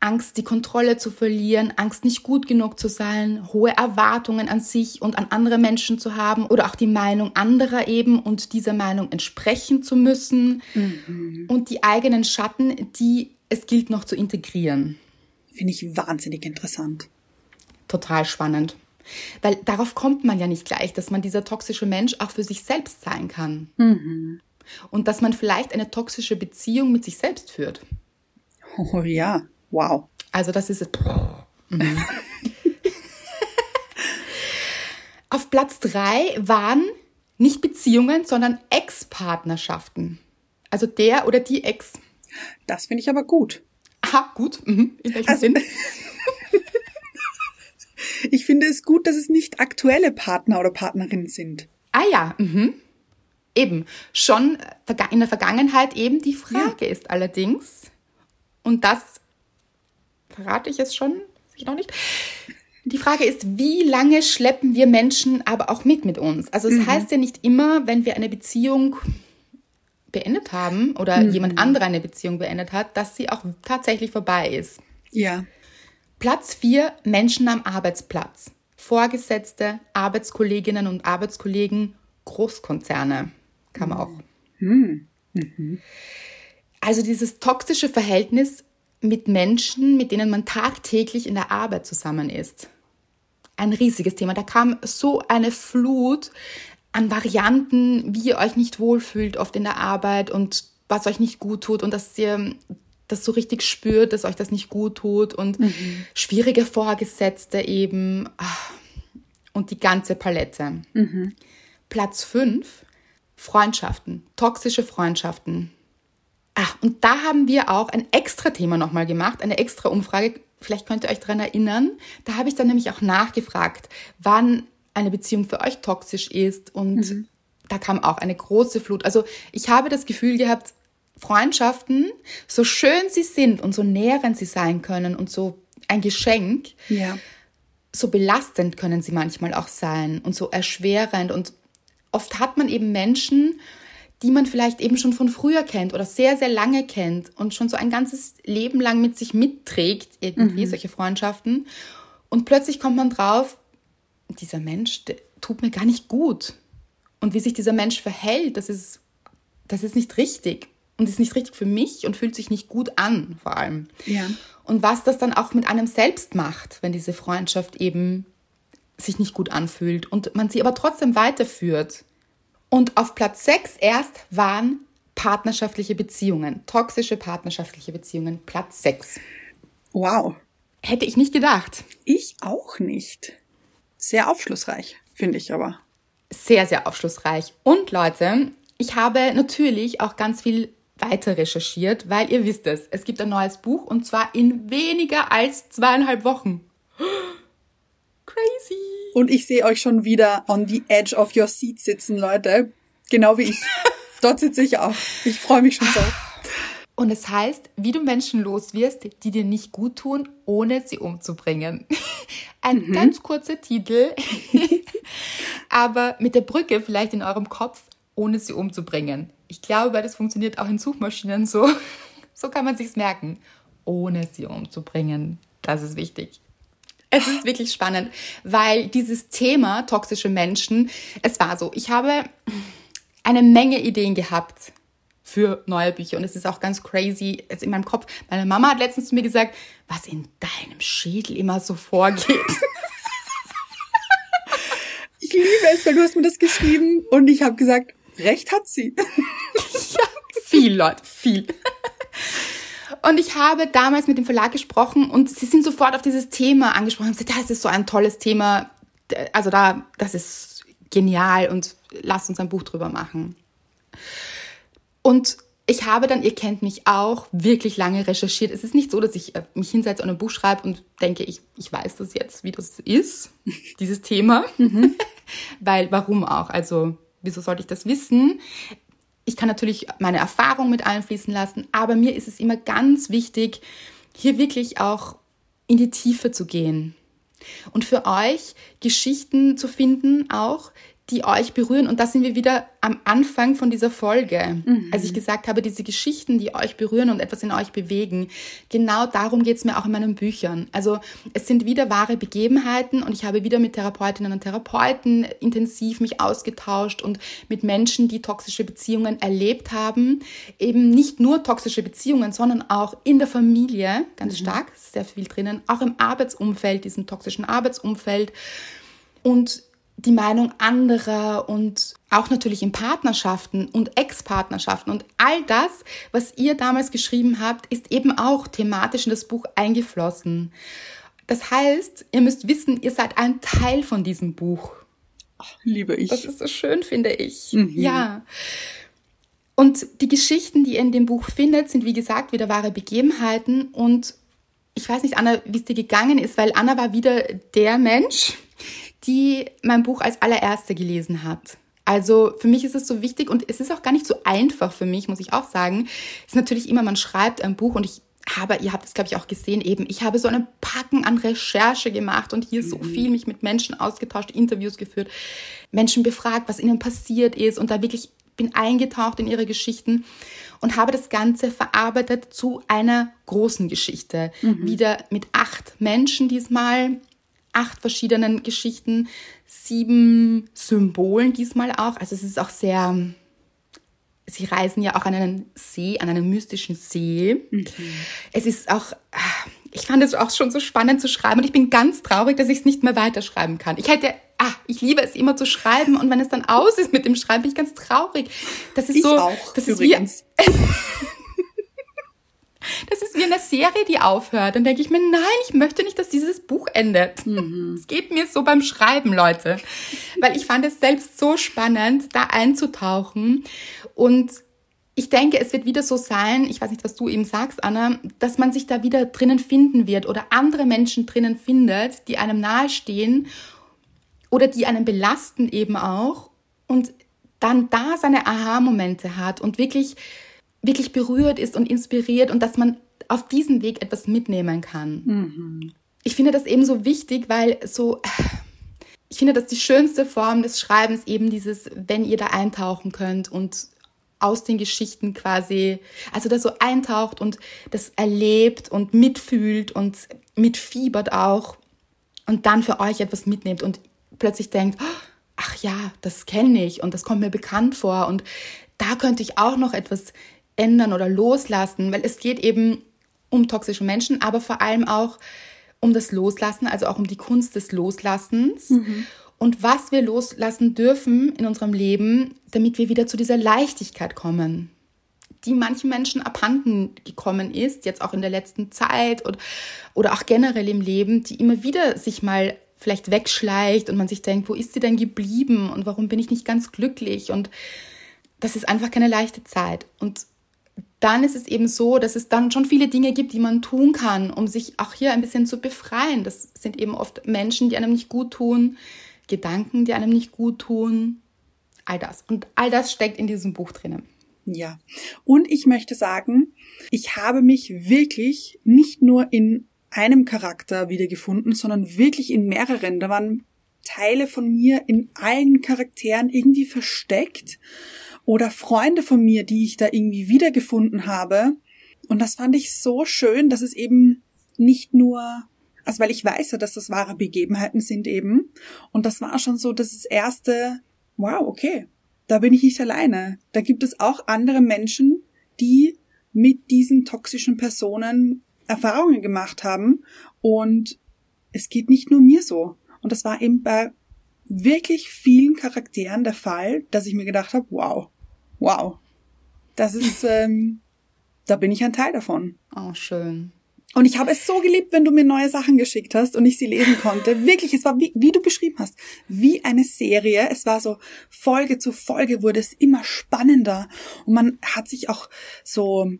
Angst, die Kontrolle zu verlieren, Angst, nicht gut genug zu sein, hohe Erwartungen an sich und an andere Menschen zu haben oder auch die Meinung anderer eben und dieser Meinung entsprechen zu müssen mhm. und die eigenen Schatten, die es gilt noch zu integrieren. Finde ich wahnsinnig interessant. Total spannend. Weil darauf kommt man ja nicht gleich, dass man dieser toxische Mensch auch für sich selbst sein kann. Mhm. Und dass man vielleicht eine toxische Beziehung mit sich selbst führt. Oh ja, Wow. Also das ist es. Mhm. [laughs] Auf Platz drei waren nicht Beziehungen, sondern Ex-Partnerschaften. Also der oder die Ex. Das finde ich aber gut. Aha, gut. Mhm. In welchem also, Sinn? [laughs] ich finde es gut, dass es nicht aktuelle Partner oder Partnerinnen sind. Ah ja, mhm. eben. Schon in der Vergangenheit eben die Frage ja. ist allerdings, und das verrate ich es schon, ich noch nicht. Die Frage ist, wie lange schleppen wir Menschen aber auch mit mit uns? Also es mhm. heißt ja nicht immer, wenn wir eine Beziehung beendet haben oder mhm. jemand anderer eine Beziehung beendet hat, dass sie auch tatsächlich vorbei ist. Ja. Platz 4, Menschen am Arbeitsplatz. Vorgesetzte, Arbeitskolleginnen und Arbeitskollegen, Großkonzerne. Kann man auch. Mhm. mhm. Also dieses toxische Verhältnis mit Menschen, mit denen man tagtäglich in der Arbeit zusammen ist. Ein riesiges Thema. Da kam so eine Flut an Varianten, wie ihr euch nicht wohlfühlt oft in der Arbeit und was euch nicht gut tut und dass ihr das so richtig spürt, dass euch das nicht gut tut und mhm. schwierige Vorgesetzte eben ah, und die ganze Palette. Mhm. Platz 5, Freundschaften, toxische Freundschaften. Ah, und da haben wir auch ein extra Thema nochmal gemacht, eine extra Umfrage. Vielleicht könnt ihr euch daran erinnern. Da habe ich dann nämlich auch nachgefragt, wann eine Beziehung für euch toxisch ist. Und mhm. da kam auch eine große Flut. Also ich habe das Gefühl gehabt, Freundschaften, so schön sie sind und so nährend sie sein können und so ein Geschenk. Ja. So belastend können sie manchmal auch sein und so erschwerend. Und oft hat man eben Menschen, die man vielleicht eben schon von früher kennt oder sehr, sehr lange kennt und schon so ein ganzes Leben lang mit sich mitträgt, irgendwie solche Freundschaften. Und plötzlich kommt man drauf, dieser Mensch, tut mir gar nicht gut. Und wie sich dieser Mensch verhält, das ist, das ist nicht richtig. Und ist nicht richtig für mich und fühlt sich nicht gut an, vor allem. Ja. Und was das dann auch mit einem selbst macht, wenn diese Freundschaft eben sich nicht gut anfühlt und man sie aber trotzdem weiterführt. Und auf Platz 6 erst waren partnerschaftliche Beziehungen, toxische partnerschaftliche Beziehungen, Platz 6. Wow. Hätte ich nicht gedacht. Ich auch nicht. Sehr aufschlussreich, finde ich aber. Sehr, sehr aufschlussreich. Und Leute, ich habe natürlich auch ganz viel weiter recherchiert, weil ihr wisst es, es gibt ein neues Buch und zwar in weniger als zweieinhalb Wochen. [gasps] Crazy. Und ich sehe euch schon wieder on the edge of your seat sitzen, Leute. Genau wie ich. [laughs] Dort sitze ich auch. Ich freue mich schon so. Und es heißt, wie du Menschen los wirst, die dir nicht gut tun, ohne sie umzubringen. [laughs] Ein ganz kurzer Titel, [laughs] aber mit der Brücke vielleicht in eurem Kopf, ohne sie umzubringen. Ich glaube, das funktioniert auch in Suchmaschinen so. [laughs] So kann man sich's merken, ohne sie umzubringen. Das ist wichtig. Es ist wirklich spannend, weil dieses Thema toxische Menschen, es war so, ich habe eine Menge Ideen gehabt für neue Bücher und es ist auch ganz crazy jetzt in meinem Kopf. Meine Mama hat letztens zu mir gesagt, was in deinem Schädel immer so vorgeht. [laughs] Ich liebe es, weil du hast mir das geschrieben und ich habe gesagt, recht hat sie. [laughs] viel, Leute, viel. Und ich habe damals mit dem Verlag gesprochen und sie sind sofort auf dieses Thema angesprochen und haben gesagt, das ist so ein tolles Thema. Also da, das ist genial und lasst uns ein Buch drüber machen. Und ich habe dann, ihr kennt mich auch, wirklich lange recherchiert. Es ist nicht so, dass ich äh, mich hinsetze und ein Buch schreibe und denke, ich, ich weiß das jetzt, wie das ist, [laughs] dieses Thema. [laughs] Weil, warum auch? Also, wieso sollte ich das wissen? Ich kann natürlich meine Erfahrung mit einfließen lassen, aber mir ist es immer ganz wichtig, hier wirklich auch in die Tiefe zu gehen. Und für euch Geschichten zu finden, auch, die euch berühren. Und da sind wir wieder am Anfang von dieser Folge. Als ich gesagt habe, diese Geschichten, die euch berühren und etwas in euch bewegen. Genau darum geht es mir auch in meinen Büchern. Also es sind wieder wahre Begebenheiten und ich habe wieder mit Therapeutinnen und Therapeuten intensiv mich ausgetauscht und mit Menschen, die toxische Beziehungen erlebt haben. Eben nicht nur toxische Beziehungen, sondern auch in der Familie, ganz stark, sehr viel drinnen, auch im Arbeitsumfeld, diesem toxischen Arbeitsumfeld. Und die Meinung anderer und auch natürlich in Partnerschaften und Ex-Partnerschaften und all das, was ihr damals geschrieben habt, ist eben auch thematisch in das Buch eingeflossen. Das heißt, ihr müsst wissen, ihr seid ein Teil von diesem Buch. Liebe ich. Das ist so schön, finde ich. Ja. Und die Geschichten, die ihr in dem Buch findet, sind wie gesagt wieder wahre Begebenheiten. Und ich weiß nicht, Anna, wie es dir gegangen ist, weil Anna war wieder der Mensch, die mein Buch als allererste gelesen hat. Also für mich ist es so wichtig und es ist auch gar nicht so einfach für mich, muss ich auch sagen. Es ist natürlich immer, man schreibt ein Buch und ich habe, ihr habt es glaube ich auch gesehen, eben, ich habe so einen Packen an Recherche gemacht und hier so viel mich mit Menschen ausgetauscht, Interviews geführt, Menschen befragt, was ihnen passiert ist und da wirklich bin eingetaucht in ihre Geschichten und habe das Ganze verarbeitet zu einer großen Geschichte. Wieder mit acht Menschen diesmal, acht verschiedenen Geschichten, sieben Symbolen diesmal auch. Also es ist auch sehr, sie reisen ja auch an einen See, an einen mystischen See. Es ist auch, ich fand es auch schon so spannend zu schreiben und ich bin ganz traurig, dass ich es nicht mehr weiterschreiben kann. Ich hätte, ah, ich liebe es immer zu schreiben und wenn es dann aus ist mit dem Schreiben, bin ich ganz traurig. Das ist Ich so, auch, das ist übrigens. wie, [laughs] das ist wie eine Serie, die aufhört. Dann denke ich mir, nein, ich möchte nicht, dass dieses Buch endet. Es geht mir so beim Schreiben, Leute. Weil ich fand es selbst so spannend, da einzutauchen. Und ich denke, es wird wieder so sein, ich weiß nicht, was du eben sagst, Anna, dass man sich da wieder drinnen finden wird oder andere Menschen drinnen findet, die einem nahestehen oder die einen belasten eben auch und dann da seine Aha-Momente hat und wirklich, wirklich berührt ist und inspiriert und dass man auf diesem Weg etwas mitnehmen kann. ich finde das eben so wichtig, weil so, ich finde, dass die schönste Form des Schreibens eben dieses, wenn ihr da eintauchen könnt und aus den Geschichten quasi, also da so eintaucht und das erlebt und mitfühlt und mitfiebert auch und dann für euch etwas mitnehmt und plötzlich denkt, ach ja, das kenne ich und das kommt mir bekannt vor und da könnte ich auch noch etwas ändern oder loslassen, weil es geht eben um toxische Menschen, aber vor allem auch um das Loslassen, also auch um die Kunst des Loslassens mhm. und was wir loslassen dürfen in unserem Leben, damit wir wieder zu dieser Leichtigkeit kommen, die manchen Menschen abhanden gekommen ist, jetzt auch in der letzten Zeit oder, oder auch generell im Leben, die immer wieder sich mal vielleicht wegschleicht und man sich denkt, wo ist sie denn geblieben und warum bin ich nicht ganz glücklich und das ist einfach keine leichte Zeit. Und dann ist es eben so, dass es dann schon viele Dinge gibt, die man tun kann, um sich auch hier ein bisschen zu befreien. Das sind eben oft Menschen, die einem nicht gut tun, Gedanken, die einem nicht gut tun, all das. Und all das steckt in diesem Buch drinnen. Ja. Und ich möchte sagen, ich habe mich wirklich nicht nur in einem Charakter wiedergefunden, sondern wirklich in mehreren. Da waren Teile von mir in allen Charakteren irgendwie versteckt oder Freunde von mir, die ich da irgendwie wiedergefunden habe. Und das fand ich so schön, dass es eben nicht nur, also weil ich weiß ja, dass das wahre Begebenheiten sind eben. Und das war schon so das erste, wow, okay, da bin ich nicht alleine. Da gibt es auch andere Menschen, die mit diesen toxischen Personen Erfahrungen gemacht haben. Und es geht nicht nur mir so. Und das war eben bei wirklich vielen Charakteren der Fall, dass ich mir gedacht habe, wow, wow, das ist, [laughs] ähm, da bin ich ein Teil davon. Oh, schön. Und ich habe es so geliebt, wenn du mir neue Sachen geschickt hast und ich sie lesen konnte. [laughs] Wirklich, es war wie, wie du beschrieben hast, wie eine Serie. Es war so Folge zu Folge wurde es immer spannender und man hat sich auch so,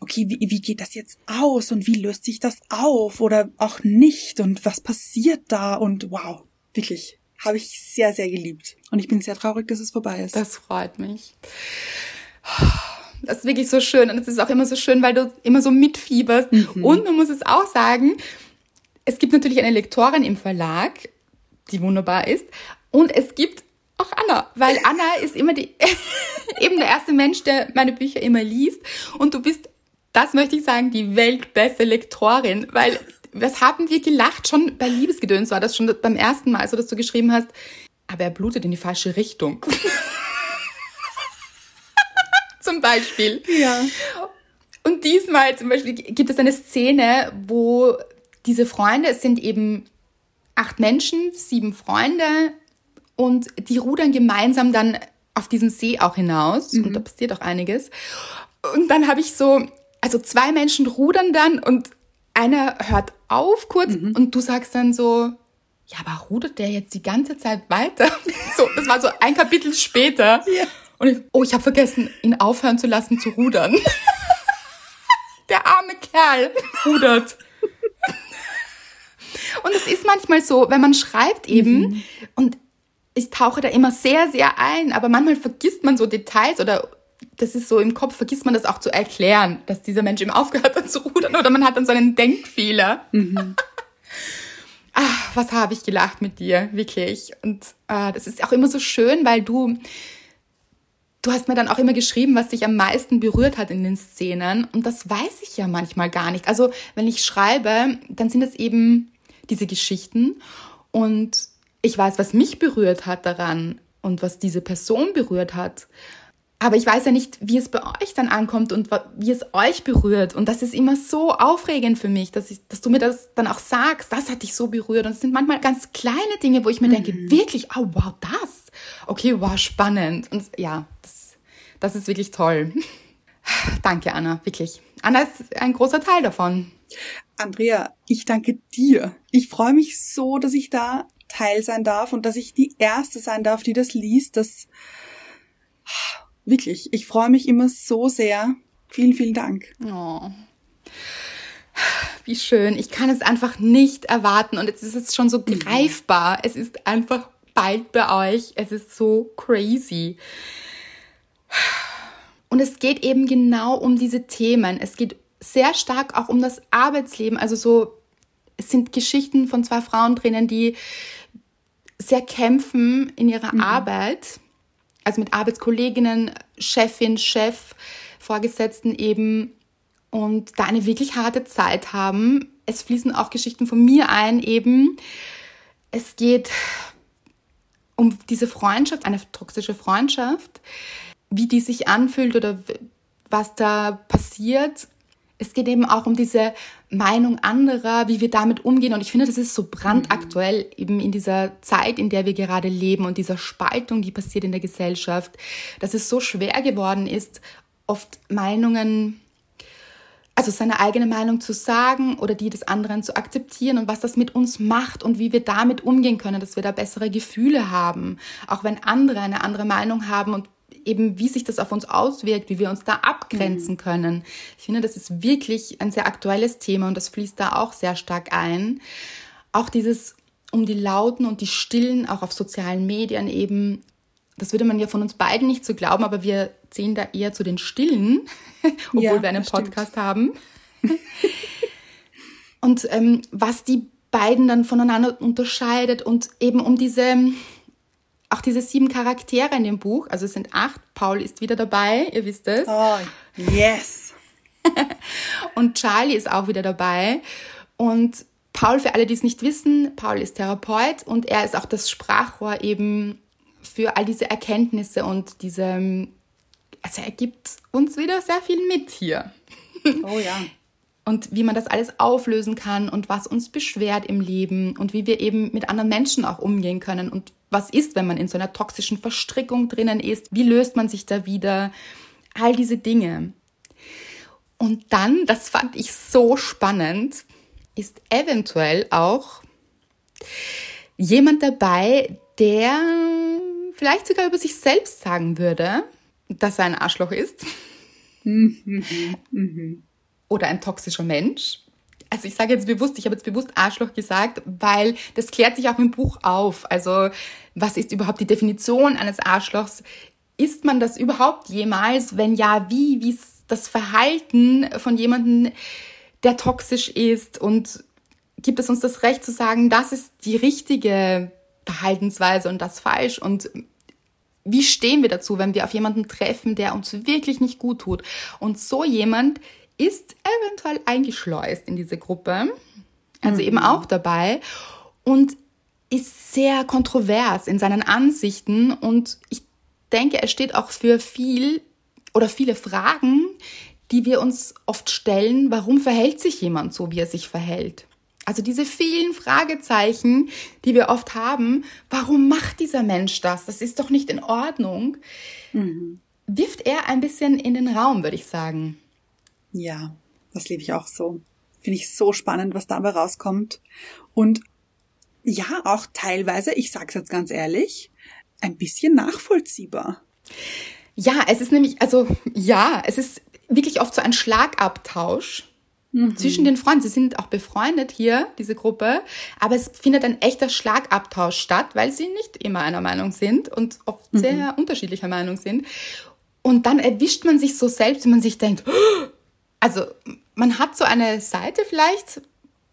okay, wie, wie geht das jetzt aus und wie löst sich das auf oder auch nicht und was passiert da und wow, wirklich habe ich sehr, sehr geliebt. Und ich bin sehr traurig, dass es vorbei ist. Das freut mich. Das ist wirklich so schön. Und es ist auch immer so schön, weil du immer so mitfieberst. Mhm. Und man muss es auch sagen, es gibt natürlich eine Lektorin im Verlag, die wunderbar ist. Und es gibt auch Anna, weil [laughs] Anna ist immer die, [laughs] eben der erste Mensch, der meine Bücher immer liest. Und du bist, das möchte ich sagen, die weltbeste Lektorin, weil was haben wir gelacht? Schon bei Liebesgedöns war das schon beim ersten Mal, so dass du geschrieben hast, aber er blutet in die falsche Richtung. [laughs] zum Beispiel. Ja. Und diesmal zum Beispiel gibt es eine Szene, wo diese Freunde, es sind eben acht Menschen, sieben Freunde und die rudern gemeinsam dann auf diesen See auch hinaus mhm. und da passiert auch einiges. Und dann habe ich so, also zwei Menschen rudern dann und einer hört auf kurz mhm. und du sagst dann so, ja, aber rudert der jetzt die ganze Zeit weiter? [laughs] so, das war so ein Kapitel später. Ja. Und ich, oh, ich habe vergessen, ihn aufhören zu lassen zu rudern. [laughs] der arme Kerl rudert. [laughs] und es ist manchmal so, wenn man schreibt eben mhm. und ich tauche da immer sehr, sehr ein, aber manchmal vergisst man so Details oder das ist so im Kopf, vergisst man das auch zu erklären, dass dieser Mensch eben aufgehört hat zu rudern oder man hat dann so einen Denkfehler. Mhm. Ach, [laughs] was habe ich gelacht mit dir, wirklich. Und äh, das ist auch immer so schön, weil du, du hast mir dann auch immer geschrieben, was dich am meisten berührt hat in den Szenen. Und das weiß ich ja manchmal gar nicht. Also wenn ich schreibe, dann sind es eben diese Geschichten. Und ich weiß, was mich berührt hat daran und was diese Person berührt hat. Aber ich weiß ja nicht, wie es bei euch dann ankommt und wie es euch berührt. Und das ist immer so aufregend für mich, dass, ich, dass du mir das dann auch sagst, das hat dich so berührt. Und es sind manchmal ganz kleine Dinge, wo ich mir mhm. denke, wirklich, oh wow, das. Okay, wow, spannend. Und ja, das, das ist wirklich toll. [laughs] Danke, Anna, wirklich. Anna ist ein großer Teil davon. Andrea, ich danke dir. Ich freue mich so, dass ich da Teil sein darf und dass ich die Erste sein darf, die das liest. Das Wirklich, ich freue mich immer so sehr. Vielen, vielen Dank. Oh. Wie schön. Ich kann es einfach nicht erwarten und jetzt ist es schon so mhm. greifbar. Es ist einfach bald bei euch. Es ist so crazy. Und es geht eben genau um diese Themen. Es geht sehr stark auch um das Arbeitsleben. Also so, es sind Geschichten von zwei Frauen drinnen, die sehr kämpfen in ihrer Arbeit, also mit Arbeitskolleginnen, Chefin, Chef, Vorgesetzten eben und da eine wirklich harte Zeit haben. Es fließen auch Geschichten von mir ein eben. Es geht um diese Freundschaft, eine toxische Freundschaft, wie die sich anfühlt oder was da passiert. Es geht eben auch um diese Meinung anderer, wie wir damit umgehen. Und ich finde, das ist so brandaktuell eben in dieser Zeit, in der wir gerade leben und dieser Spaltung, die passiert in der Gesellschaft, dass es so schwer geworden ist, oft Meinungen, also seine eigene Meinung zu sagen oder die des anderen zu akzeptieren und was das mit uns macht und wie wir damit umgehen können, dass wir da bessere Gefühle haben, auch wenn andere eine andere Meinung haben und eben wie sich das auf uns auswirkt, wie wir uns da abgrenzen können. Ich finde, das ist wirklich ein sehr aktuelles Thema und das fließt da auch sehr stark ein. Auch dieses um die Lauten und die Stillen, auch auf sozialen Medien eben, das würde man ja von uns beiden nicht so glauben, aber wir zählen da eher zu den Stillen, [laughs] obwohl Ja, wir einen das stimmt. Podcast haben. und ähm, was die beiden dann voneinander unterscheidet und eben um diese, auch diese sieben Charaktere in dem Buch, also es sind acht, Paul ist wieder dabei, ihr wisst es, Oh, yes. [laughs] und Charlie ist auch wieder dabei und Paul, für alle, die es nicht wissen, Paul ist Therapeut und er ist auch das Sprachrohr eben für all diese Erkenntnisse und diese, also er gibt uns wieder sehr viel mit hier. Oh ja. Und wie man das alles auflösen kann und was uns beschwert im Leben und wie wir eben mit anderen Menschen auch umgehen können und was ist, wenn man in so einer toxischen Verstrickung drinnen ist, wie löst man sich da wieder, all diese Dinge. Und dann, das fand ich so spannend, ist eventuell auch jemand dabei, der vielleicht sogar über sich selbst sagen würde, dass er ein Arschloch ist oder ein toxischer Mensch. Also ich sage jetzt bewusst, ich habe jetzt bewusst Arschloch gesagt, weil das klärt sich auch im Buch auf. Also was ist überhaupt die Definition eines Arschlochs? Ist man das überhaupt jemals? Wenn ja, wie? Wie ist das Verhalten von jemandem, der toxisch ist? Und gibt es uns das Recht zu sagen, das ist die richtige Verhaltensweise und das falsch? Und wie stehen wir dazu, wenn wir auf jemanden treffen, der uns wirklich nicht gut tut? Und so jemand ist eventuell eingeschleust in diese Gruppe, also eben auch dabei und ist sehr kontrovers in seinen Ansichten und ich denke, er steht auch für viel oder viele Fragen, die wir uns oft stellen, warum verhält sich jemand so, wie er sich verhält? Also diese vielen Fragezeichen, die wir oft haben, warum macht dieser Mensch das? Das ist doch nicht in Ordnung. Wirft er ein bisschen in den Raum, würde ich sagen. Ja, das liebe ich auch so. Finde ich so spannend, was dabei rauskommt. Und ja, auch teilweise, ich sag's jetzt ganz ehrlich, ein bisschen nachvollziehbar. Ja, es ist nämlich, also ja, es ist wirklich oft so ein Schlagabtausch zwischen den Freunden. Sie sind auch befreundet hier, diese Gruppe, aber es findet ein echter Schlagabtausch statt, weil sie nicht immer einer Meinung sind und oft sehr unterschiedlicher Meinung sind. Und dann erwischt man sich so selbst, wenn man sich denkt, also man hat so eine Seite vielleicht.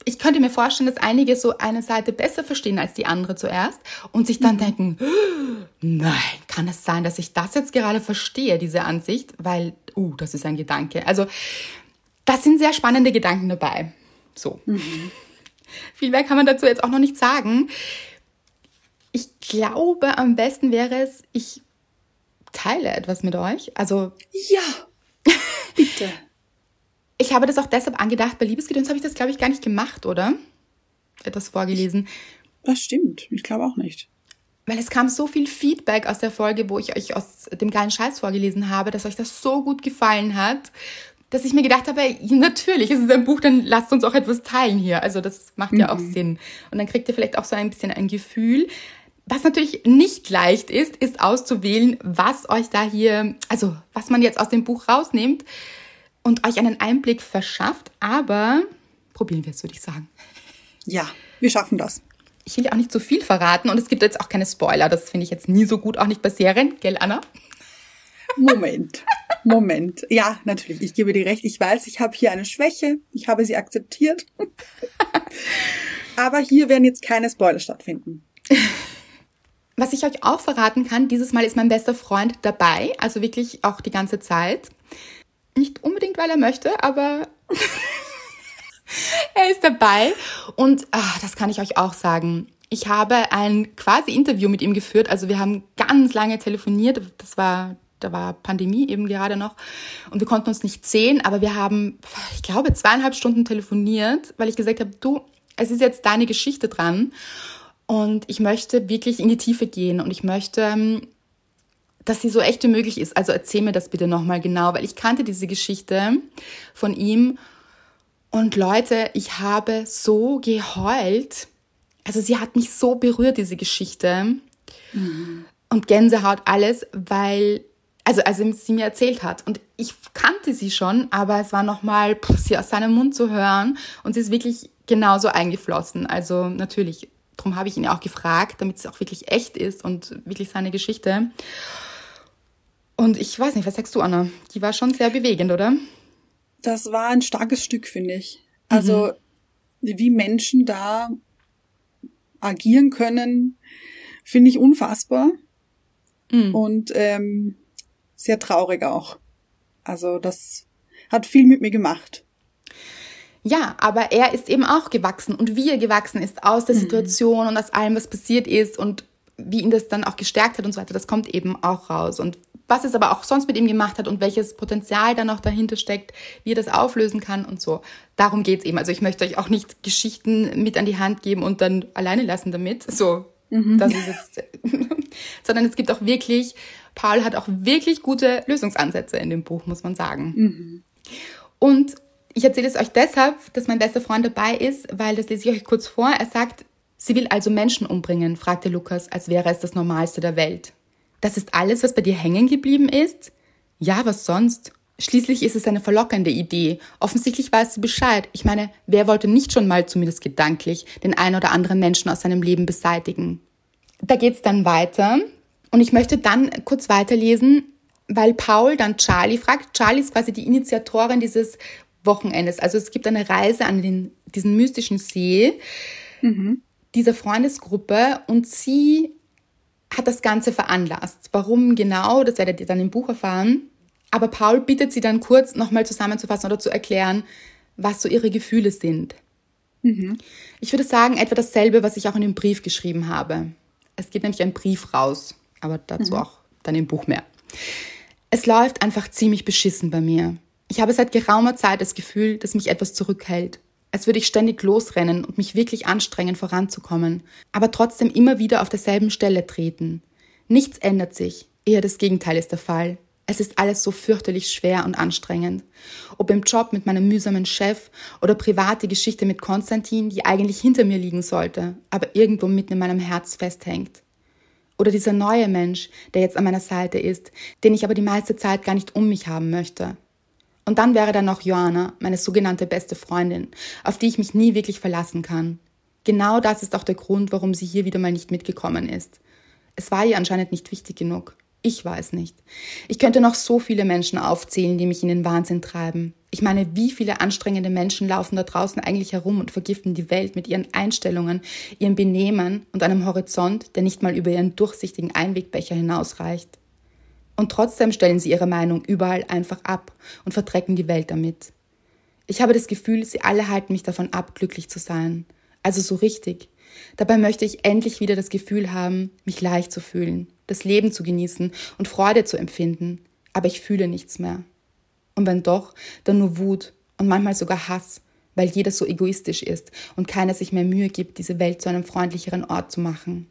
Ich könnte mir vorstellen, dass einige so eine Seite besser verstehen als die andere zuerst und sich dann denken, nein, kann es sein, dass ich das jetzt gerade verstehe, diese Ansicht, weil, uh, das ist ein Gedanke. Also, das sind sehr spannende Gedanken dabei. So. Viel mehr kann man dazu jetzt auch noch nicht sagen. Ich glaube, am besten wäre es, ich teile etwas mit euch. Also, Ja, [laughs] bitte. Ich habe das auch deshalb angedacht, bei Liebesgedöns habe ich das, glaube ich, gar nicht gemacht, oder? Etwas vorgelesen. Das stimmt. Ich glaube auch nicht. Weil es kam so viel Feedback aus der Folge, wo ich euch aus dem geilen Scheiß vorgelesen habe, dass euch das so gut gefallen hat, dass ich mir gedacht habe, [laughs] natürlich, es ist ein Buch, dann lasst uns auch etwas teilen hier. Also das macht ja auch Sinn. Und dann kriegt ihr vielleicht auch so ein bisschen ein Gefühl. Was natürlich nicht leicht ist, ist auszuwählen, was euch da hier, also was man jetzt aus dem Buch rausnimmt und euch einen Einblick verschafft. Aber probieren wir es, würde ich sagen. Ja, wir schaffen das. Ich will ja auch nicht zu viel verraten und es gibt jetzt auch keine Spoiler. Das finde ich jetzt nie so gut, auch nicht bei Serien. Gell, Anna? Moment. Moment. Ja, natürlich, ich gebe dir recht. Ich weiß, ich habe hier eine Schwäche. Ich habe sie akzeptiert. Aber hier werden jetzt keine Spoiler stattfinden. Was ich euch auch verraten kann, dieses Mal ist mein bester Freund dabei, also wirklich auch die ganze Zeit. Nicht unbedingt, weil er möchte, aber [laughs] er ist dabei. Und ach, das kann ich euch auch sagen. Ich habe ein quasi Interview mit ihm geführt. Also wir haben ganz lange telefoniert. Das war, da war Pandemie eben gerade noch. Und wir konnten uns nicht sehen, aber wir haben, ich glaube, zweieinhalb Stunden telefoniert, weil ich gesagt habe, du, es ist jetzt deine Geschichte dran. Und ich möchte wirklich in die Tiefe gehen und ich möchte, ähm, dass sie so echt wie möglich ist. Also erzähl mir das bitte nochmal genau, weil ich kannte diese Geschichte von ihm. Und Leute, ich habe so geheult. Also sie hat mich so berührt, diese Geschichte. Mhm. Und Gänsehaut alles, weil, also, also sie mir erzählt hat. Und ich kannte sie schon, aber es war nochmal, sie aus seinem Mund zu hören. Und sie ist wirklich genauso eingeflossen. Also natürlich Darum habe ich ihn auch gefragt, damit es auch wirklich echt ist und wirklich seine Geschichte. Und ich weiß nicht, was sagst du, Anna? Die war schon sehr bewegend, oder? Das war ein starkes Stück, finde ich. Also, mhm. wie Menschen da agieren können, finde ich unfassbar. Mhm. Und ähm, sehr traurig auch. Also, das hat viel mit mir gemacht. Ja, aber er ist eben auch gewachsen und wie er gewachsen ist aus der mhm. Situation und aus allem, was passiert ist und wie ihn das dann auch gestärkt hat und so weiter, das kommt eben auch raus. Und was es aber auch sonst mit ihm gemacht hat und welches Potenzial da noch dahinter steckt, wie er das auflösen kann und so. Darum geht's eben. Also ich möchte euch auch nicht Geschichten mit an die Hand geben und dann alleine lassen damit. So, mhm. das ist jetzt. [laughs] Sondern es gibt auch wirklich, Paul hat auch wirklich gute Lösungsansätze in dem Buch, muss man sagen. Mhm. Und ich erzähle es euch deshalb, dass mein bester Freund dabei ist, weil das lese ich euch kurz vor. Er sagt, sie will also Menschen umbringen, fragte Lukas, als wäre es das Normalste der Welt. Das ist alles, was bei dir hängen geblieben ist? Ja, was sonst? Schließlich ist es eine verlockende Idee. Offensichtlich weißt du Bescheid. Ich meine, wer wollte nicht schon mal, zumindest gedanklich, den einen oder anderen Menschen aus seinem Leben beseitigen? Da geht's dann weiter. Und ich möchte dann kurz weiterlesen, weil Paul dann Charlie fragt. Charlie ist quasi die Initiatorin dieses Wochenendes. Also es gibt eine Reise an den, diesen mystischen See mhm. Dieser Freundesgruppe und sie hat das Ganze veranlasst. Warum genau, das werdet ihr dann im Buch erfahren. Aber Paul bittet sie dann kurz nochmal zusammenzufassen oder zu erklären, was so ihre Gefühle sind. Mhm. Ich würde sagen, etwa dasselbe, was ich auch in dem Brief geschrieben habe. Es geht nämlich ein Brief raus, aber dazu mhm. auch dann im Buch mehr. Es läuft einfach ziemlich beschissen bei mir. Ich habe seit geraumer Zeit das Gefühl, dass mich etwas zurückhält. Als würde ich ständig losrennen und mich wirklich anstrengen, voranzukommen, aber trotzdem immer wieder auf derselben Stelle treten. Nichts ändert sich, eher das Gegenteil ist der Fall. Es ist alles so fürchterlich schwer und anstrengend. Ob im Job mit meinem mühsamen Chef oder private Geschichte mit Konstantin, die eigentlich hinter mir liegen sollte, aber irgendwo mitten in meinem Herz festhängt. Oder dieser neue Mensch, der jetzt an meiner Seite ist, den ich aber die meiste Zeit gar nicht um mich haben möchte. Und dann wäre da noch Joanna, meine sogenannte beste Freundin, auf die ich mich nie wirklich verlassen kann. Genau das ist auch der Grund, warum sie hier wieder mal nicht mitgekommen ist. Es war ihr anscheinend nicht wichtig genug. Ich weiß nicht. Ich könnte noch so viele Menschen aufzählen, die mich in den Wahnsinn treiben. Ich meine, wie viele anstrengende Menschen laufen da draußen eigentlich herum und vergiften die Welt mit ihren Einstellungen, ihrem Benehmen und einem Horizont, der nicht mal über ihren durchsichtigen Einwegbecher hinausreicht. Und trotzdem stellen sie ihre Meinung überall einfach ab und verdrecken die Welt damit. Ich habe das Gefühl, sie alle halten mich davon ab, glücklich zu sein. Also so richtig. Dabei möchte ich endlich wieder das Gefühl haben, mich leicht zu fühlen, das Leben zu genießen und Freude zu empfinden. Aber ich fühle nichts mehr. Und wenn doch, dann nur Wut und manchmal sogar Hass, weil jeder so egoistisch ist und keiner sich mehr Mühe gibt, diese Welt zu einem freundlicheren Ort zu machen.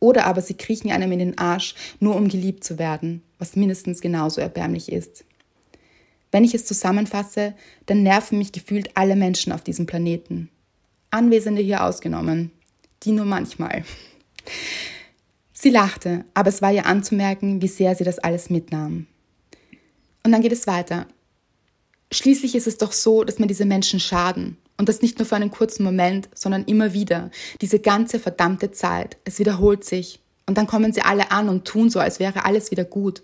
Oder aber sie kriechen einem in den Arsch, nur um geliebt zu werden, was mindestens genauso erbärmlich ist. Wenn ich es zusammenfasse, dann nerven mich gefühlt alle Menschen auf diesem Planeten. Anwesende hier ausgenommen. Die nur manchmal. Sie lachte, aber es war ihr anzumerken, wie sehr sie das alles mitnahm. Und dann geht es weiter. Schließlich ist es doch so, dass mir diese Menschen schaden und das nicht nur für einen kurzen Moment, sondern immer wieder. Diese ganze verdammte Zeit. Es wiederholt sich. Und dann kommen sie alle an und tun so, als wäre alles wieder gut.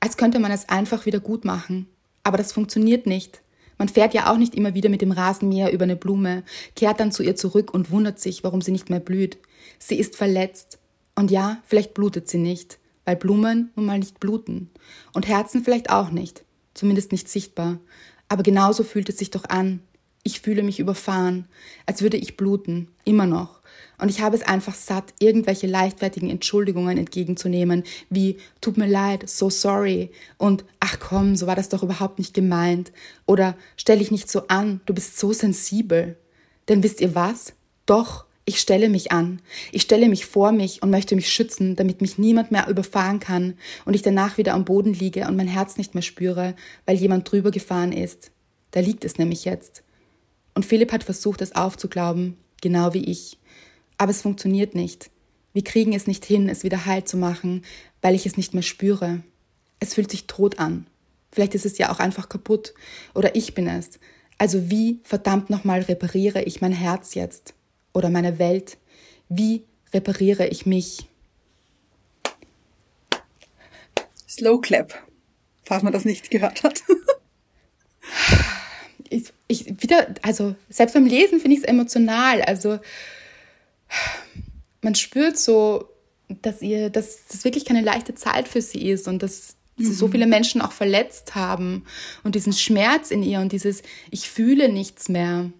Als könnte man es einfach wieder gut machen. Aber das funktioniert nicht. Man fährt ja auch nicht immer wieder mit dem Rasenmäher über eine Blume, kehrt dann zu ihr zurück und wundert sich, warum sie nicht mehr blüht. Sie ist verletzt. Und ja, vielleicht blutet sie nicht, weil Blumen nun mal nicht bluten. Und Herzen vielleicht auch nicht, zumindest nicht sichtbar. Aber genauso fühlt es sich doch an. Ich fühle mich überfahren, als würde ich bluten, immer noch. Und ich habe es einfach satt, irgendwelche leichtfertigen Entschuldigungen entgegenzunehmen, wie tut mir leid, so sorry und ach komm, so war das doch überhaupt nicht gemeint oder stell dich nicht so an, du bist so sensibel. Denn wisst ihr was? Doch, ich stelle mich an. Ich stelle mich vor mich und möchte mich schützen, damit mich niemand mehr überfahren kann und ich danach wieder am Boden liege und mein Herz nicht mehr spüre, weil jemand drüber gefahren ist. Da liegt es nämlich jetzt. Und Philipp hat versucht, es aufzuglauben, genau wie ich. Aber es funktioniert nicht. Wir kriegen es nicht hin, es wieder heil zu machen, weil ich es nicht mehr spüre. Es fühlt sich tot an. Vielleicht ist es ja auch einfach kaputt. Oder ich bin es. Also wie verdammt nochmal repariere ich mein Herz jetzt? Oder meine Welt? Wie repariere ich mich? Slow Clap, falls man das nicht gehört hat. [laughs] ich, wieder, also selbst beim Lesen finde ich es emotional. Also man spürt so, dass ihr, dass das wirklich keine leichte Zeit für sie ist und dass sie so mhm. viele Menschen auch verletzt haben und diesen Schmerz in ihr und dieses Ich fühle nichts mehr.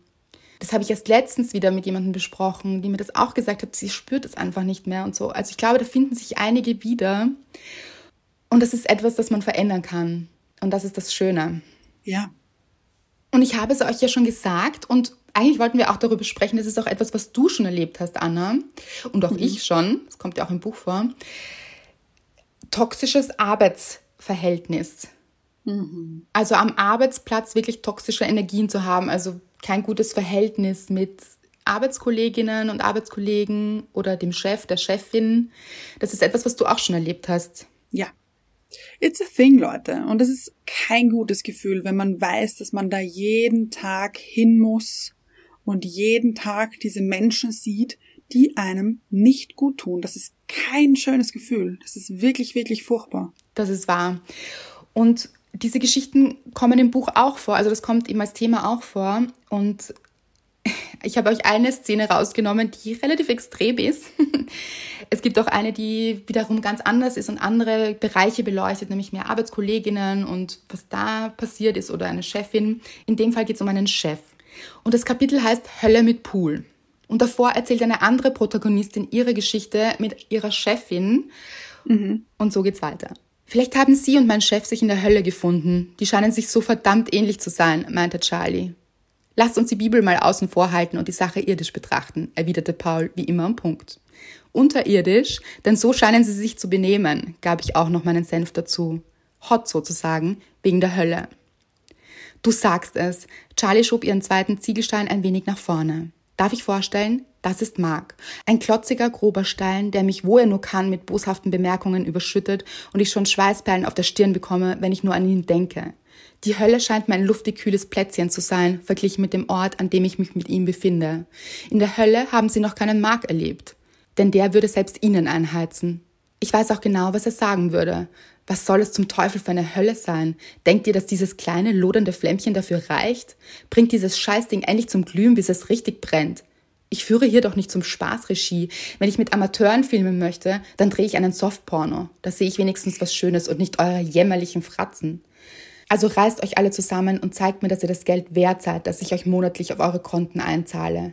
Das habe ich erst letztens wieder mit jemandem besprochen, die mir das auch gesagt hat, sie spürt es einfach nicht mehr und so. Also ich glaube, da finden sich einige wieder und das ist etwas, das man verändern kann und das ist das Schöne. Ja. Und ich habe es euch ja schon gesagt und eigentlich wollten wir auch darüber sprechen, das ist auch etwas, was du schon erlebt hast, Anna, und auch mhm. ich schon, das kommt ja auch im Buch vor. Toxisches Arbeitsverhältnis. Mhm. Also am Arbeitsplatz wirklich toxische Energien zu haben, also kein gutes Verhältnis mit Arbeitskolleginnen und Arbeitskollegen oder dem Chef, der Chefin. Das ist etwas, was du auch schon erlebt hast. Ja. It's a thing, Leute. Und es ist kein gutes Gefühl, wenn man weiß, dass man da jeden Tag hin muss und jeden Tag diese Menschen sieht, die einem nicht gut tun. Das ist kein schönes Gefühl. Das ist wirklich, wirklich furchtbar. Das ist wahr. Und diese Geschichten kommen im Buch auch vor. Also das kommt eben als Thema auch vor. Und ich habe euch eine Szene rausgenommen, die relativ extrem ist. [laughs] Es gibt auch eine, die wiederum ganz anders ist und andere Bereiche beleuchtet, nämlich mehr Arbeitskolleginnen und was da passiert ist oder eine Chefin. In dem Fall geht es um einen Chef. Und das Kapitel heißt Hölle mit Pool. Und davor erzählt eine andere Protagonistin ihre Geschichte mit ihrer Chefin. Mhm. Und so geht's weiter. Vielleicht haben Sie und mein Chef sich in der Hölle gefunden. Die scheinen sich so verdammt ähnlich zu sein, meinte Charlie. Lasst uns die Bibel mal außen vor halten und die Sache irdisch betrachten, erwiderte Paul wie immer am Punkt. Unterirdisch, denn so scheinen sie sich zu benehmen, gab ich auch noch meinen Senf dazu. Hot sozusagen, wegen der Hölle. Du sagst es. Charlie schob ihren zweiten Ziegelstein ein wenig nach vorne. Darf ich vorstellen? Das ist Mark. Ein klotziger, grober Stein, der mich, wo er nur kann, mit boshaften Bemerkungen überschüttet und ich schon Schweißperlen auf der Stirn bekomme, wenn ich nur an ihn denke. Die Hölle scheint mir ein luftig kühles Plätzchen zu sein, verglichen mit dem Ort, an dem ich mich mit ihm befinde. In der Hölle haben sie noch keinen Mark erlebt. Denn der würde selbst ihnen einheizen. Ich weiß auch genau, was er sagen würde. Was soll es zum Teufel für eine Hölle sein? Denkt ihr, dass dieses kleine lodernde Flämmchen dafür reicht? Bringt dieses Scheißding endlich zum Glühen, bis es richtig brennt? Ich führe hier doch nicht zum Spaßregie. Wenn ich mit Amateuren filmen möchte, dann drehe ich einen Softporno. Da sehe ich wenigstens was Schönes und nicht eure jämmerlichen Fratzen. Also reißt euch alle zusammen und zeigt mir, dass ihr das Geld wert seid, das ich euch monatlich auf eure Konten einzahle.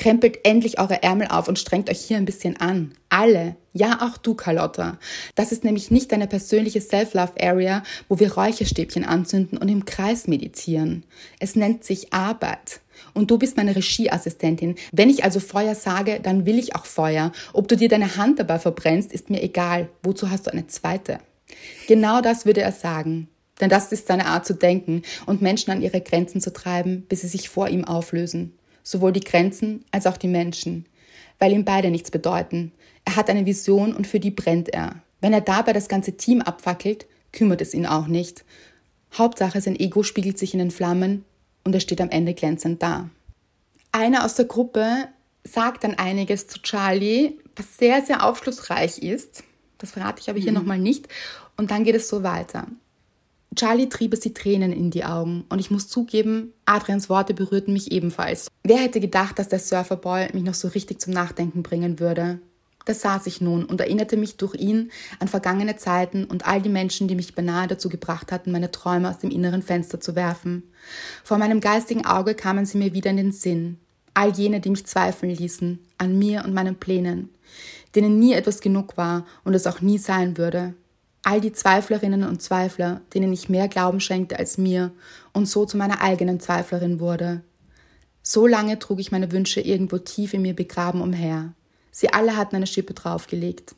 Krempelt endlich eure Ärmel auf und strengt euch hier ein bisschen an. Alle. Ja, auch du, Carlotta. Das ist nämlich nicht deine persönliche Self-Love-Area, wo wir Räucherstäbchen anzünden und im Kreis meditieren. Es nennt sich Arbeit. Und du bist meine Regieassistentin. Wenn ich also Feuer sage, dann will ich auch Feuer. Ob du dir deine Hand dabei verbrennst, ist mir egal. Wozu hast du eine zweite? Genau das würde er sagen. Denn das ist seine Art zu denken und Menschen an ihre Grenzen zu treiben, bis sie sich vor ihm auflösen sowohl die Grenzen als auch die Menschen, weil ihm beide nichts bedeuten. Er hat eine Vision und für die brennt er. Wenn er dabei das ganze Team abfackelt, kümmert es ihn auch nicht. Hauptsache, sein Ego spiegelt sich in den Flammen und er steht am Ende glänzend da. Einer aus der Gruppe sagt dann einiges zu Charlie, was sehr, sehr aufschlussreich ist. Das verrate ich aber hier mhm. nochmal nicht. Und dann geht es so weiter. Charlie trieb es die Tränen in die Augen und ich muss zugeben, Adrians Worte berührten mich ebenfalls. Wer hätte gedacht, dass der Surferboy mich noch so richtig zum Nachdenken bringen würde? Da saß ich nun und erinnerte mich durch ihn an vergangene Zeiten und all die Menschen, die mich beinahe dazu gebracht hatten, meine Träume aus dem inneren Fenster zu werfen. Vor meinem geistigen Auge kamen sie mir wieder in den Sinn. All jene, die mich zweifeln ließen, an mir und meinen Plänen, denen nie etwas genug war und es auch nie sein würde. All die Zweiflerinnen und Zweifler, denen ich mehr Glauben schenkte als mir und so zu meiner eigenen Zweiflerin wurde. So lange trug ich meine Wünsche irgendwo tief in mir begraben umher. Sie alle hatten eine Schippe draufgelegt.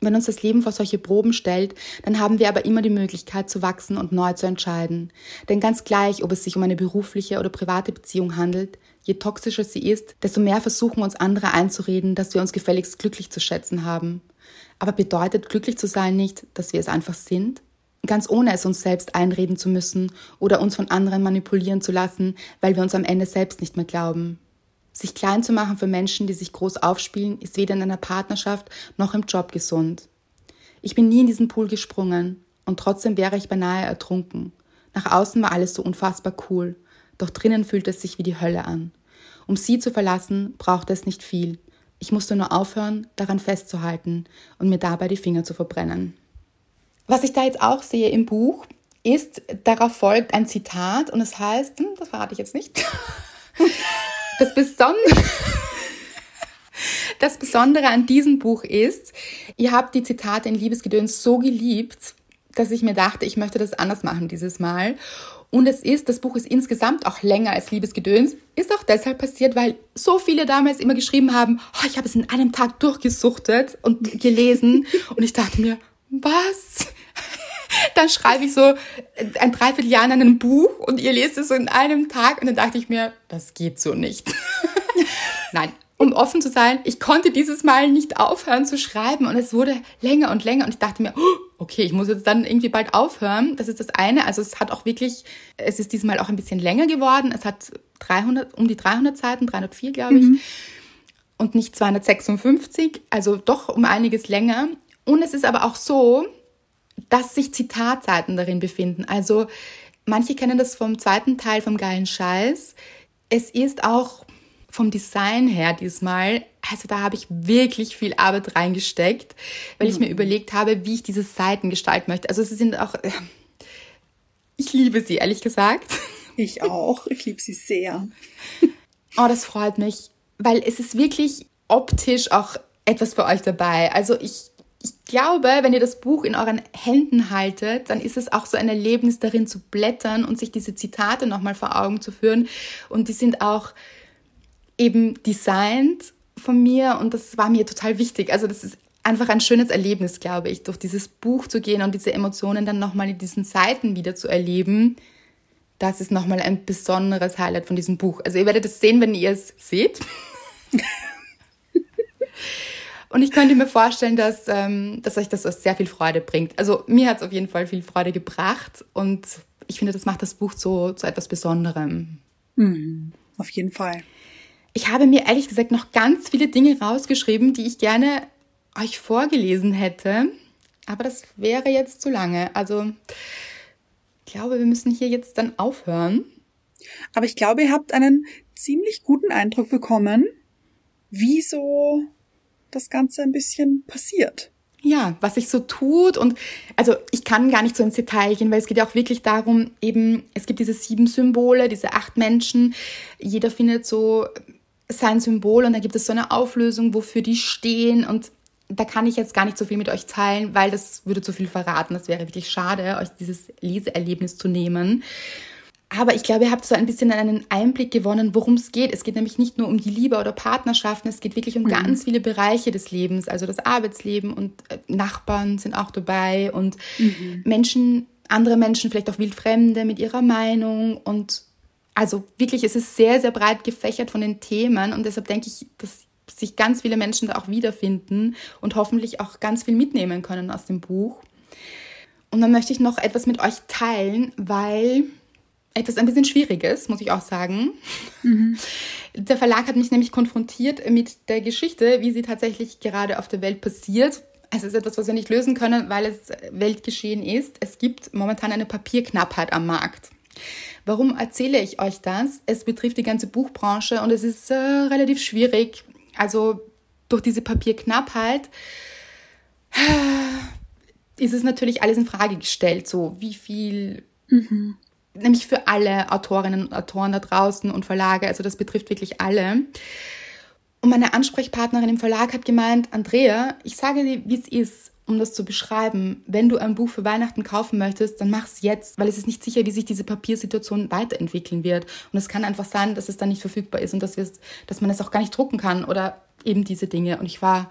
Wenn uns das Leben vor solche Proben stellt, dann haben wir aber immer die Möglichkeit zu wachsen und neu zu entscheiden. Denn ganz gleich, ob es sich um eine berufliche oder private Beziehung handelt, je toxischer sie ist, desto mehr versuchen uns andere einzureden, dass wir uns gefälligst glücklich zu schätzen haben. Aber bedeutet glücklich zu sein nicht, dass wir es einfach sind? Ganz ohne es uns selbst einreden zu müssen oder uns von anderen manipulieren zu lassen, weil wir uns am Ende selbst nicht mehr glauben. Sich klein zu machen für Menschen, die sich groß aufspielen, ist weder in einer Partnerschaft noch im Job gesund. Ich bin nie in diesen Pool gesprungen und trotzdem wäre ich beinahe ertrunken. Nach außen war alles so unfassbar cool, doch drinnen fühlte es sich wie die Hölle an. Um sie zu verlassen, brauchte es nicht viel. Ich musste nur aufhören, daran festzuhalten und mir dabei die Finger zu verbrennen. Was ich da jetzt auch sehe im Buch, ist, darauf folgt ein Zitat und es heißt, hm, das verrate ich jetzt nicht. [laughs] Das Besondere, [laughs] das Besondere an diesem Buch ist, ihr habt die Zitate in Liebesgedöns so geliebt, dass ich mir dachte, ich möchte das anders machen dieses Mal. Und es ist, das Buch ist insgesamt auch länger als Liebesgedöns. Ist auch deshalb passiert, weil so viele damals immer geschrieben haben, oh, ich habe es in einem Tag durchgesuchtet und gelesen. und ich dachte mir, was? [laughs] dann schreibe ich so ein Dreivierteljahr in einem Buch und ihr lest es so in einem Tag und dann dachte ich mir, das geht so nicht. [laughs] Nein, um offen zu sein, ich konnte dieses Mal nicht aufhören zu schreiben und es wurde länger und länger und ich dachte mir, oh, okay, ich muss jetzt dann irgendwie bald aufhören. Das ist das eine. Also es hat auch wirklich, es ist diesmal auch ein bisschen länger geworden. Es hat 300, um die 300 Seiten, 304 glaube ich. Mhm. Und nicht 256, also doch um einiges länger. Und es ist aber auch so, dass sich Zitatseiten darin befinden. Also manche kennen das vom zweiten Teil vom geilen Scheiß. Es ist auch vom Design her diesmal, also da habe ich wirklich viel Arbeit reingesteckt, weil ich mir mhm. überlegt habe, wie ich diese Seiten gestalten möchte. Also sie sind auch, äh, ich liebe sie, ehrlich gesagt. Ich auch, ich liebe sie sehr. [laughs] Oh, das freut mich, weil es ist wirklich optisch auch etwas für euch dabei. Also ich ich glaube, wenn ihr das Buch in euren Händen haltet, dann ist es auch so ein Erlebnis darin zu blättern und sich diese Zitate nochmal vor Augen zu führen. Und die sind auch eben designt von mir und das war mir total wichtig. Also das ist einfach ein schönes Erlebnis, glaube ich, durch dieses Buch zu gehen und diese Emotionen dann nochmal in diesen Seiten wieder zu erleben. Das ist nochmal ein besonderes Highlight von diesem Buch. Also ihr werdet es sehen, wenn ihr es seht. [laughs] Und ich könnte mir vorstellen, dass, ähm, dass euch das sehr viel Freude bringt. Also mir hat es auf jeden Fall viel Freude gebracht und ich finde, das macht das Buch zu, zu etwas Besonderem. Mhm, auf jeden Fall. Ich habe mir ehrlich gesagt noch ganz viele Dinge rausgeschrieben, die ich gerne euch vorgelesen hätte. Aber das wäre jetzt zu lange. Also ich glaube, wir müssen hier jetzt dann aufhören. Aber ich glaube, ihr habt einen ziemlich guten Eindruck bekommen, wie so das Ganze ein bisschen passiert. Ja, was sich so tut und also ich kann gar nicht so ins Detail gehen, weil es geht ja auch wirklich darum, eben, es gibt diese sieben Symbole, diese acht Menschen, jeder findet so sein Symbol und da gibt es so eine Auflösung, wofür die stehen und da kann ich jetzt gar nicht so viel mit euch teilen, weil das würde zu viel verraten. Das wäre wirklich schade, euch dieses Leseerlebnis zu nehmen. Aber ich glaube, ihr habt so ein bisschen einen Einblick gewonnen, worum es geht. Es geht nämlich nicht nur um die Liebe oder Partnerschaften, es geht wirklich um mhm. ganz viele Bereiche des Lebens, also das Arbeitsleben und äh, Nachbarn sind auch dabei und mhm. Menschen, andere Menschen, vielleicht auch Wildfremde mit ihrer Meinung und also wirklich, es ist sehr, sehr breit gefächert von den Themen und deshalb denke ich, dass sich ganz viele Menschen da auch wiederfinden und hoffentlich auch ganz viel mitnehmen können aus dem Buch. Und dann möchte ich noch etwas mit euch teilen, weil etwas ein bisschen Schwieriges, muss ich auch sagen. Mhm. Der Verlag hat mich nämlich konfrontiert mit der Geschichte, wie sie tatsächlich gerade auf der Welt passiert. Es ist etwas, was wir nicht lösen können, weil es Weltgeschehen ist. Es gibt momentan eine Papierknappheit am Markt. Warum erzähle ich euch das? Es betrifft die ganze Buchbranche und es ist äh, relativ schwierig. Also durch diese Papierknappheit ist es natürlich alles in Frage gestellt. So, wie viel, mhm. nämlich für alle Autorinnen und Autoren da draußen und Verlage, also das betrifft wirklich alle. Und meine Ansprechpartnerin im Verlag hat gemeint, Andrea, ich sage dir, wie es ist um das zu beschreiben. Wenn du ein Buch für Weihnachten kaufen möchtest, dann mach es jetzt, weil es ist nicht sicher, wie sich diese Papiersituation weiterentwickeln wird. Und es kann einfach sein, dass es dann nicht verfügbar ist und dass, dass man es auch gar nicht drucken kann oder eben diese Dinge. Und ich war,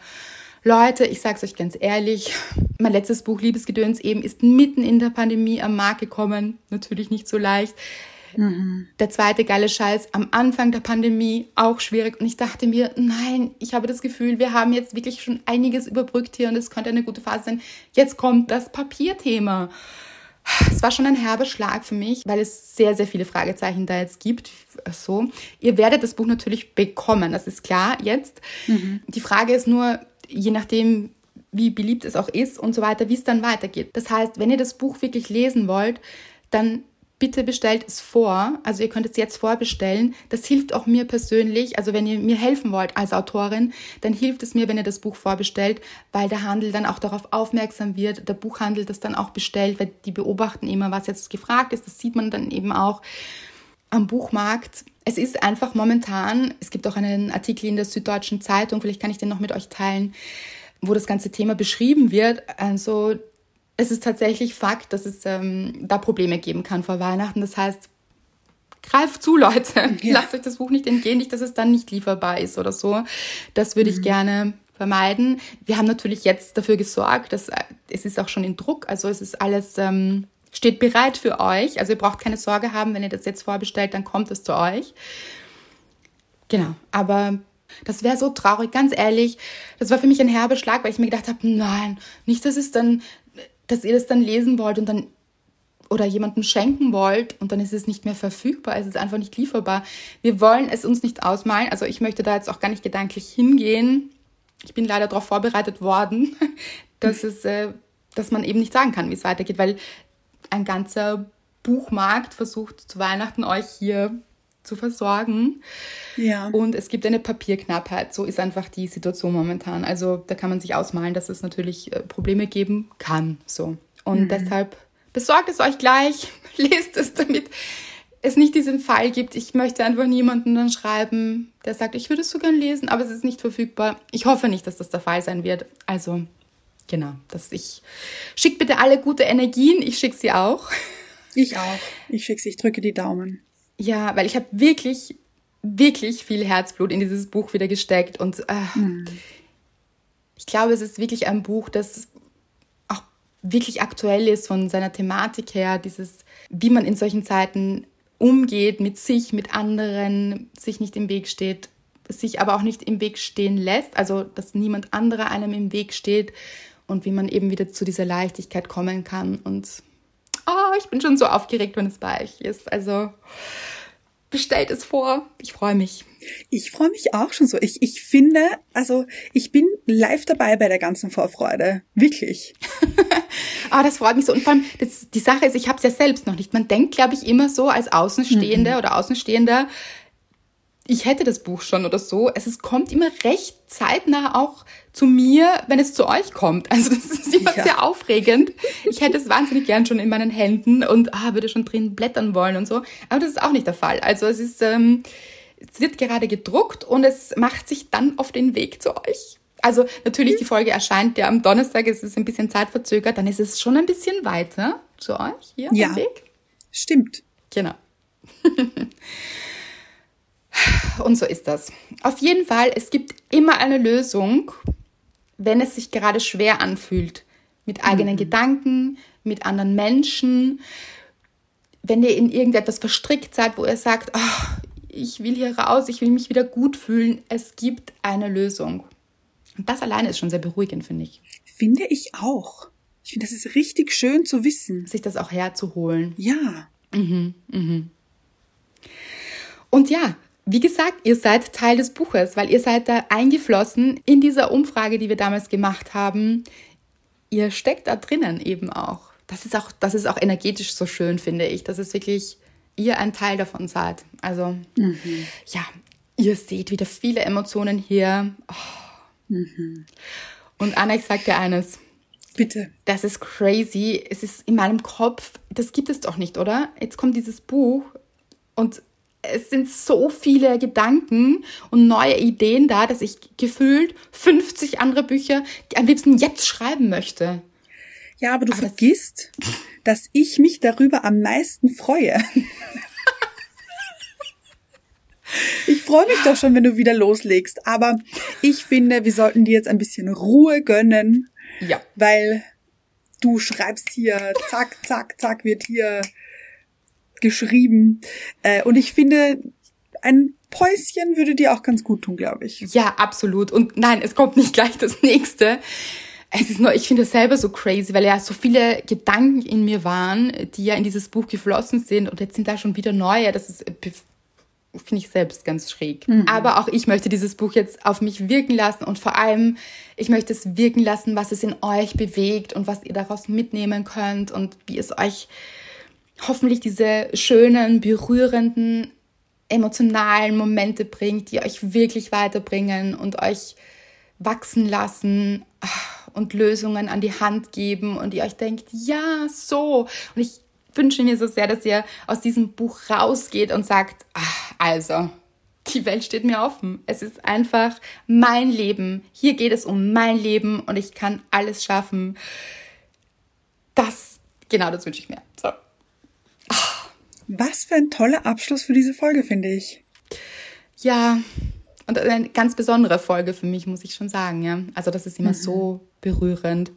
Leute, ich sag's euch ganz ehrlich, mein letztes Buch Liebesgedöns eben ist mitten in der Pandemie am Markt gekommen. Natürlich nicht so leicht. Mhm. Der zweite geile Scheiß am Anfang der Pandemie auch schwierig. Und ich dachte mir, nein, ich habe das Gefühl, wir haben jetzt wirklich schon einiges überbrückt hier und es könnte eine gute Phase sein. Jetzt kommt das Papierthema. Es war schon ein herber Schlag für mich, weil es sehr, sehr viele Fragezeichen da jetzt gibt. So, ihr werdet das Buch natürlich bekommen, das ist klar jetzt. Mhm. Die Frage ist nur, je nachdem, wie beliebt es auch ist und so weiter, wie es dann weitergeht. Das heißt, wenn ihr das Buch wirklich lesen wollt, dann bitte bestellt es vor. Also ihr könnt es jetzt vorbestellen. Das hilft auch mir persönlich. Also wenn ihr mir helfen wollt als Autorin, dann hilft es mir, wenn ihr das Buch vorbestellt, weil der Handel dann auch darauf aufmerksam wird, der Buchhandel das dann auch bestellt, weil die beobachten immer, was jetzt gefragt ist. Das sieht man dann eben auch am Buchmarkt. Es ist einfach momentan, es gibt auch einen Artikel in der Süddeutschen Zeitung, vielleicht kann ich den noch mit euch teilen, wo das ganze Thema beschrieben wird. Also es ist tatsächlich Fakt, dass es ähm, da Probleme geben kann vor Weihnachten. Das heißt, greift zu, [laughs] Leute. Ja. Lasst euch das Buch nicht entgehen, nicht, dass es dann nicht lieferbar ist oder so. Das würde mhm. ich gerne vermeiden. Wir haben natürlich jetzt dafür gesorgt, dass äh, es ist auch schon in Druck, also es ist alles ähm, steht bereit für euch. Also ihr braucht keine Sorge haben, wenn ihr das jetzt vorbestellt, dann kommt es zu euch. Genau, aber das wäre so traurig, ganz ehrlich. Das war für mich ein herber Schlag, weil ich mir gedacht habe, nein, nicht, dass es dann dass ihr das dann lesen wollt und dann oder jemandem schenken wollt und dann ist es nicht mehr verfügbar, es ist einfach nicht lieferbar. Wir wollen es uns nicht ausmalen. Also ich möchte da jetzt auch gar nicht gedanklich hingehen. Ich bin leider darauf vorbereitet worden, [laughs] dass es, äh, dass man eben nicht sagen kann, wie es weitergeht, weil ein ganzer Buchmarkt versucht zu Weihnachten euch hier zu versorgen. Ja. Und es gibt eine Papierknappheit. So ist einfach die Situation momentan. Also da kann man sich ausmalen, dass es natürlich äh, Probleme geben kann. So. Und mhm. deshalb besorgt es euch gleich, [laughs] lest es, damit es nicht diesen Fall gibt. Ich möchte einfach niemanden dann schreiben, der sagt, ich würde es so gern lesen, aber es ist nicht verfügbar. Ich hoffe nicht, dass das der Fall sein wird. Also, genau, dass ich schickt bitte alle gute Energien. Ich schicke sie auch. Ich auch. Ich schicke sie, ich drücke die Daumen. Ja, weil ich habe wirklich, wirklich viel Herzblut in dieses Buch wieder gesteckt und äh, mhm. ich glaube, es ist wirklich ein Buch, das auch wirklich aktuell ist von seiner Thematik her, dieses, wie man in solchen Zeiten umgeht mit sich, mit anderen, sich nicht im Weg steht, sich aber auch nicht im Weg stehen lässt, also dass niemand anderer einem im Weg steht und wie man eben wieder zu dieser Leichtigkeit kommen kann und oh, ich bin schon so aufgeregt, wenn es bei euch ist. Also bestellt es vor. Ich freue mich. Ich freue mich auch schon so. Ich, ich finde, also ich bin live dabei bei der ganzen Vorfreude. Wirklich. [laughs] ah, das freut mich so. Und vor allem, das, die Sache ist, ich habe es ja selbst noch nicht. Man denkt, glaube ich, immer so als Außenstehende mhm. oder Außenstehender, ich hätte das Buch schon oder so. Es ist, kommt immer recht zeitnah auch zu mir, wenn es zu euch kommt. Also das ist immer ja. sehr aufregend. Ich hätte es wahnsinnig gern schon in meinen Händen und ah, würde schon drin blättern wollen und so. Aber das ist auch nicht der Fall. Also es ist, ähm, es wird gerade gedruckt und es macht sich dann auf den Weg zu euch. Also natürlich, die Folge erscheint ja am Donnerstag, es ist ein bisschen zeitverzögert, dann ist es schon ein bisschen weiter zu euch hier ja. am Weg. Stimmt. Genau. [laughs] Und so ist das. Auf jeden Fall, es gibt immer eine Lösung, wenn es sich gerade schwer anfühlt. Mit eigenen mhm. Gedanken, mit anderen Menschen. Wenn ihr in irgendetwas verstrickt seid, wo ihr sagt, oh, ich will hier raus, ich will mich wieder gut fühlen. Es gibt eine Lösung. Und das alleine ist schon sehr beruhigend, finde ich. Finde ich auch. Ich finde, das ist richtig schön zu wissen. Sich das auch herzuholen. Ja. Mhm, mhm. Und ja, wie gesagt, ihr seid Teil des Buches, weil ihr seid da eingeflossen in dieser Umfrage, die wir damals gemacht haben. ihr steckt da drinnen eben auch. Das ist auch, das ist auch energetisch so schön, finde ich. Das ist wirklich ihr ein Teil davon seid. Also, mhm. ja, ihr seht wieder viele Emotionen hier. Oh. Mhm. Und Alex sagt ja eines. Bitte. Das ist crazy. Es ist in meinem Kopf, das gibt es doch nicht, oder? Jetzt kommt dieses Buch und es sind so viele Gedanken und neue Ideen da, dass ich gefühlt 50 andere Bücher am liebsten jetzt schreiben möchte. Ja, aber du aber vergisst, dass ich mich darüber am meisten freue. [laughs] Ich freue mich doch schon, wenn du wieder loslegst. Aber ich finde, wir sollten dir jetzt ein bisschen Ruhe gönnen. Ja. Weil du schreibst hier, zack, zack, zack, wird hier geschrieben. Äh, und ich finde, ein Päuschen würde dir auch ganz gut tun, glaube ich. Ja, absolut. Und nein, es kommt nicht gleich das nächste. Es ist nur, ich finde es selber so crazy, weil ja so viele Gedanken in mir waren, die ja in dieses Buch geflossen sind und jetzt sind da schon wieder neue. Das ist finde ich selbst ganz schräg. Mhm. Aber auch ich möchte dieses Buch jetzt auf mich wirken lassen und vor allem, ich möchte es wirken lassen, was es in euch bewegt und was ihr daraus mitnehmen könnt und wie es euch hoffentlich diese schönen, berührenden, emotionalen Momente bringt, die euch wirklich weiterbringen und euch wachsen lassen ah, und Lösungen an die Hand geben und ihr euch denkt, ja, so. Und ich wünsche mir so sehr, dass ihr aus diesem Buch rausgeht und sagt, ach, also, die Welt steht mir offen. Es ist einfach mein Leben. Hier geht es um mein Leben und ich kann alles schaffen. Das, genau, das wünsche ich mir. So. Was für ein toller Abschluss für diese Folge, finde ich. Ja, und eine ganz besondere Folge für mich, muss ich schon sagen, ja. Also, das ist immer mhm. so berührend.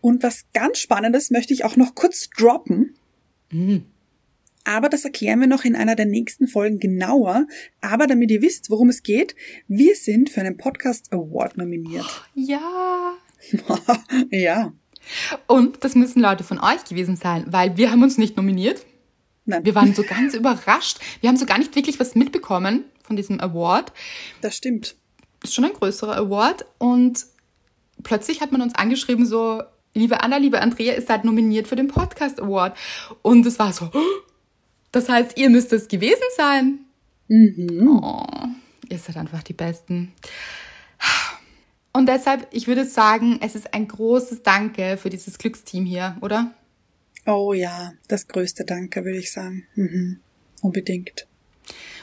Und was ganz Spannendes möchte ich auch noch kurz droppen. Mhm. Aber das erklären wir noch in einer der nächsten Folgen genauer. Aber damit ihr wisst, worum es geht, wir sind für einen Podcast Award nominiert. Ja. [laughs] ja. Und das müssen Leute von euch gewesen sein, weil wir haben uns nicht nominiert. Nein. Wir waren so ganz [laughs] überrascht. Wir haben so gar nicht wirklich was mitbekommen von diesem Award. Das stimmt. Ist schon ein größerer Award. Und plötzlich hat man uns angeschrieben, so, liebe Anna, liebe Andrea, ist halt nominiert für den Podcast Award. Und es war so, das heißt, ihr müsst es gewesen sein. Mhm. Oh, ihr seid einfach die Besten. Und deshalb, ich würde sagen, es ist ein großes Danke für dieses Glücksteam hier, oder? Oh ja, das größte Danke, würde ich sagen. Mhm. Unbedingt.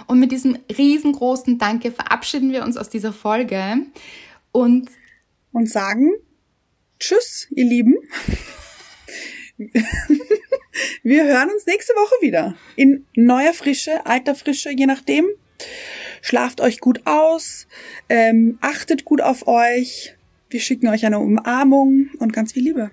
Und mit diesem riesengroßen Danke verabschieden wir uns aus dieser Folge und und sagen, Tschüss, ihr Lieben. Wir hören uns nächste Woche wieder. In neuer Frische, alter Frische, je nachdem. Schlaft euch gut aus, ähm, achtet gut auf euch. Wir schicken euch eine Umarmung und ganz viel Liebe.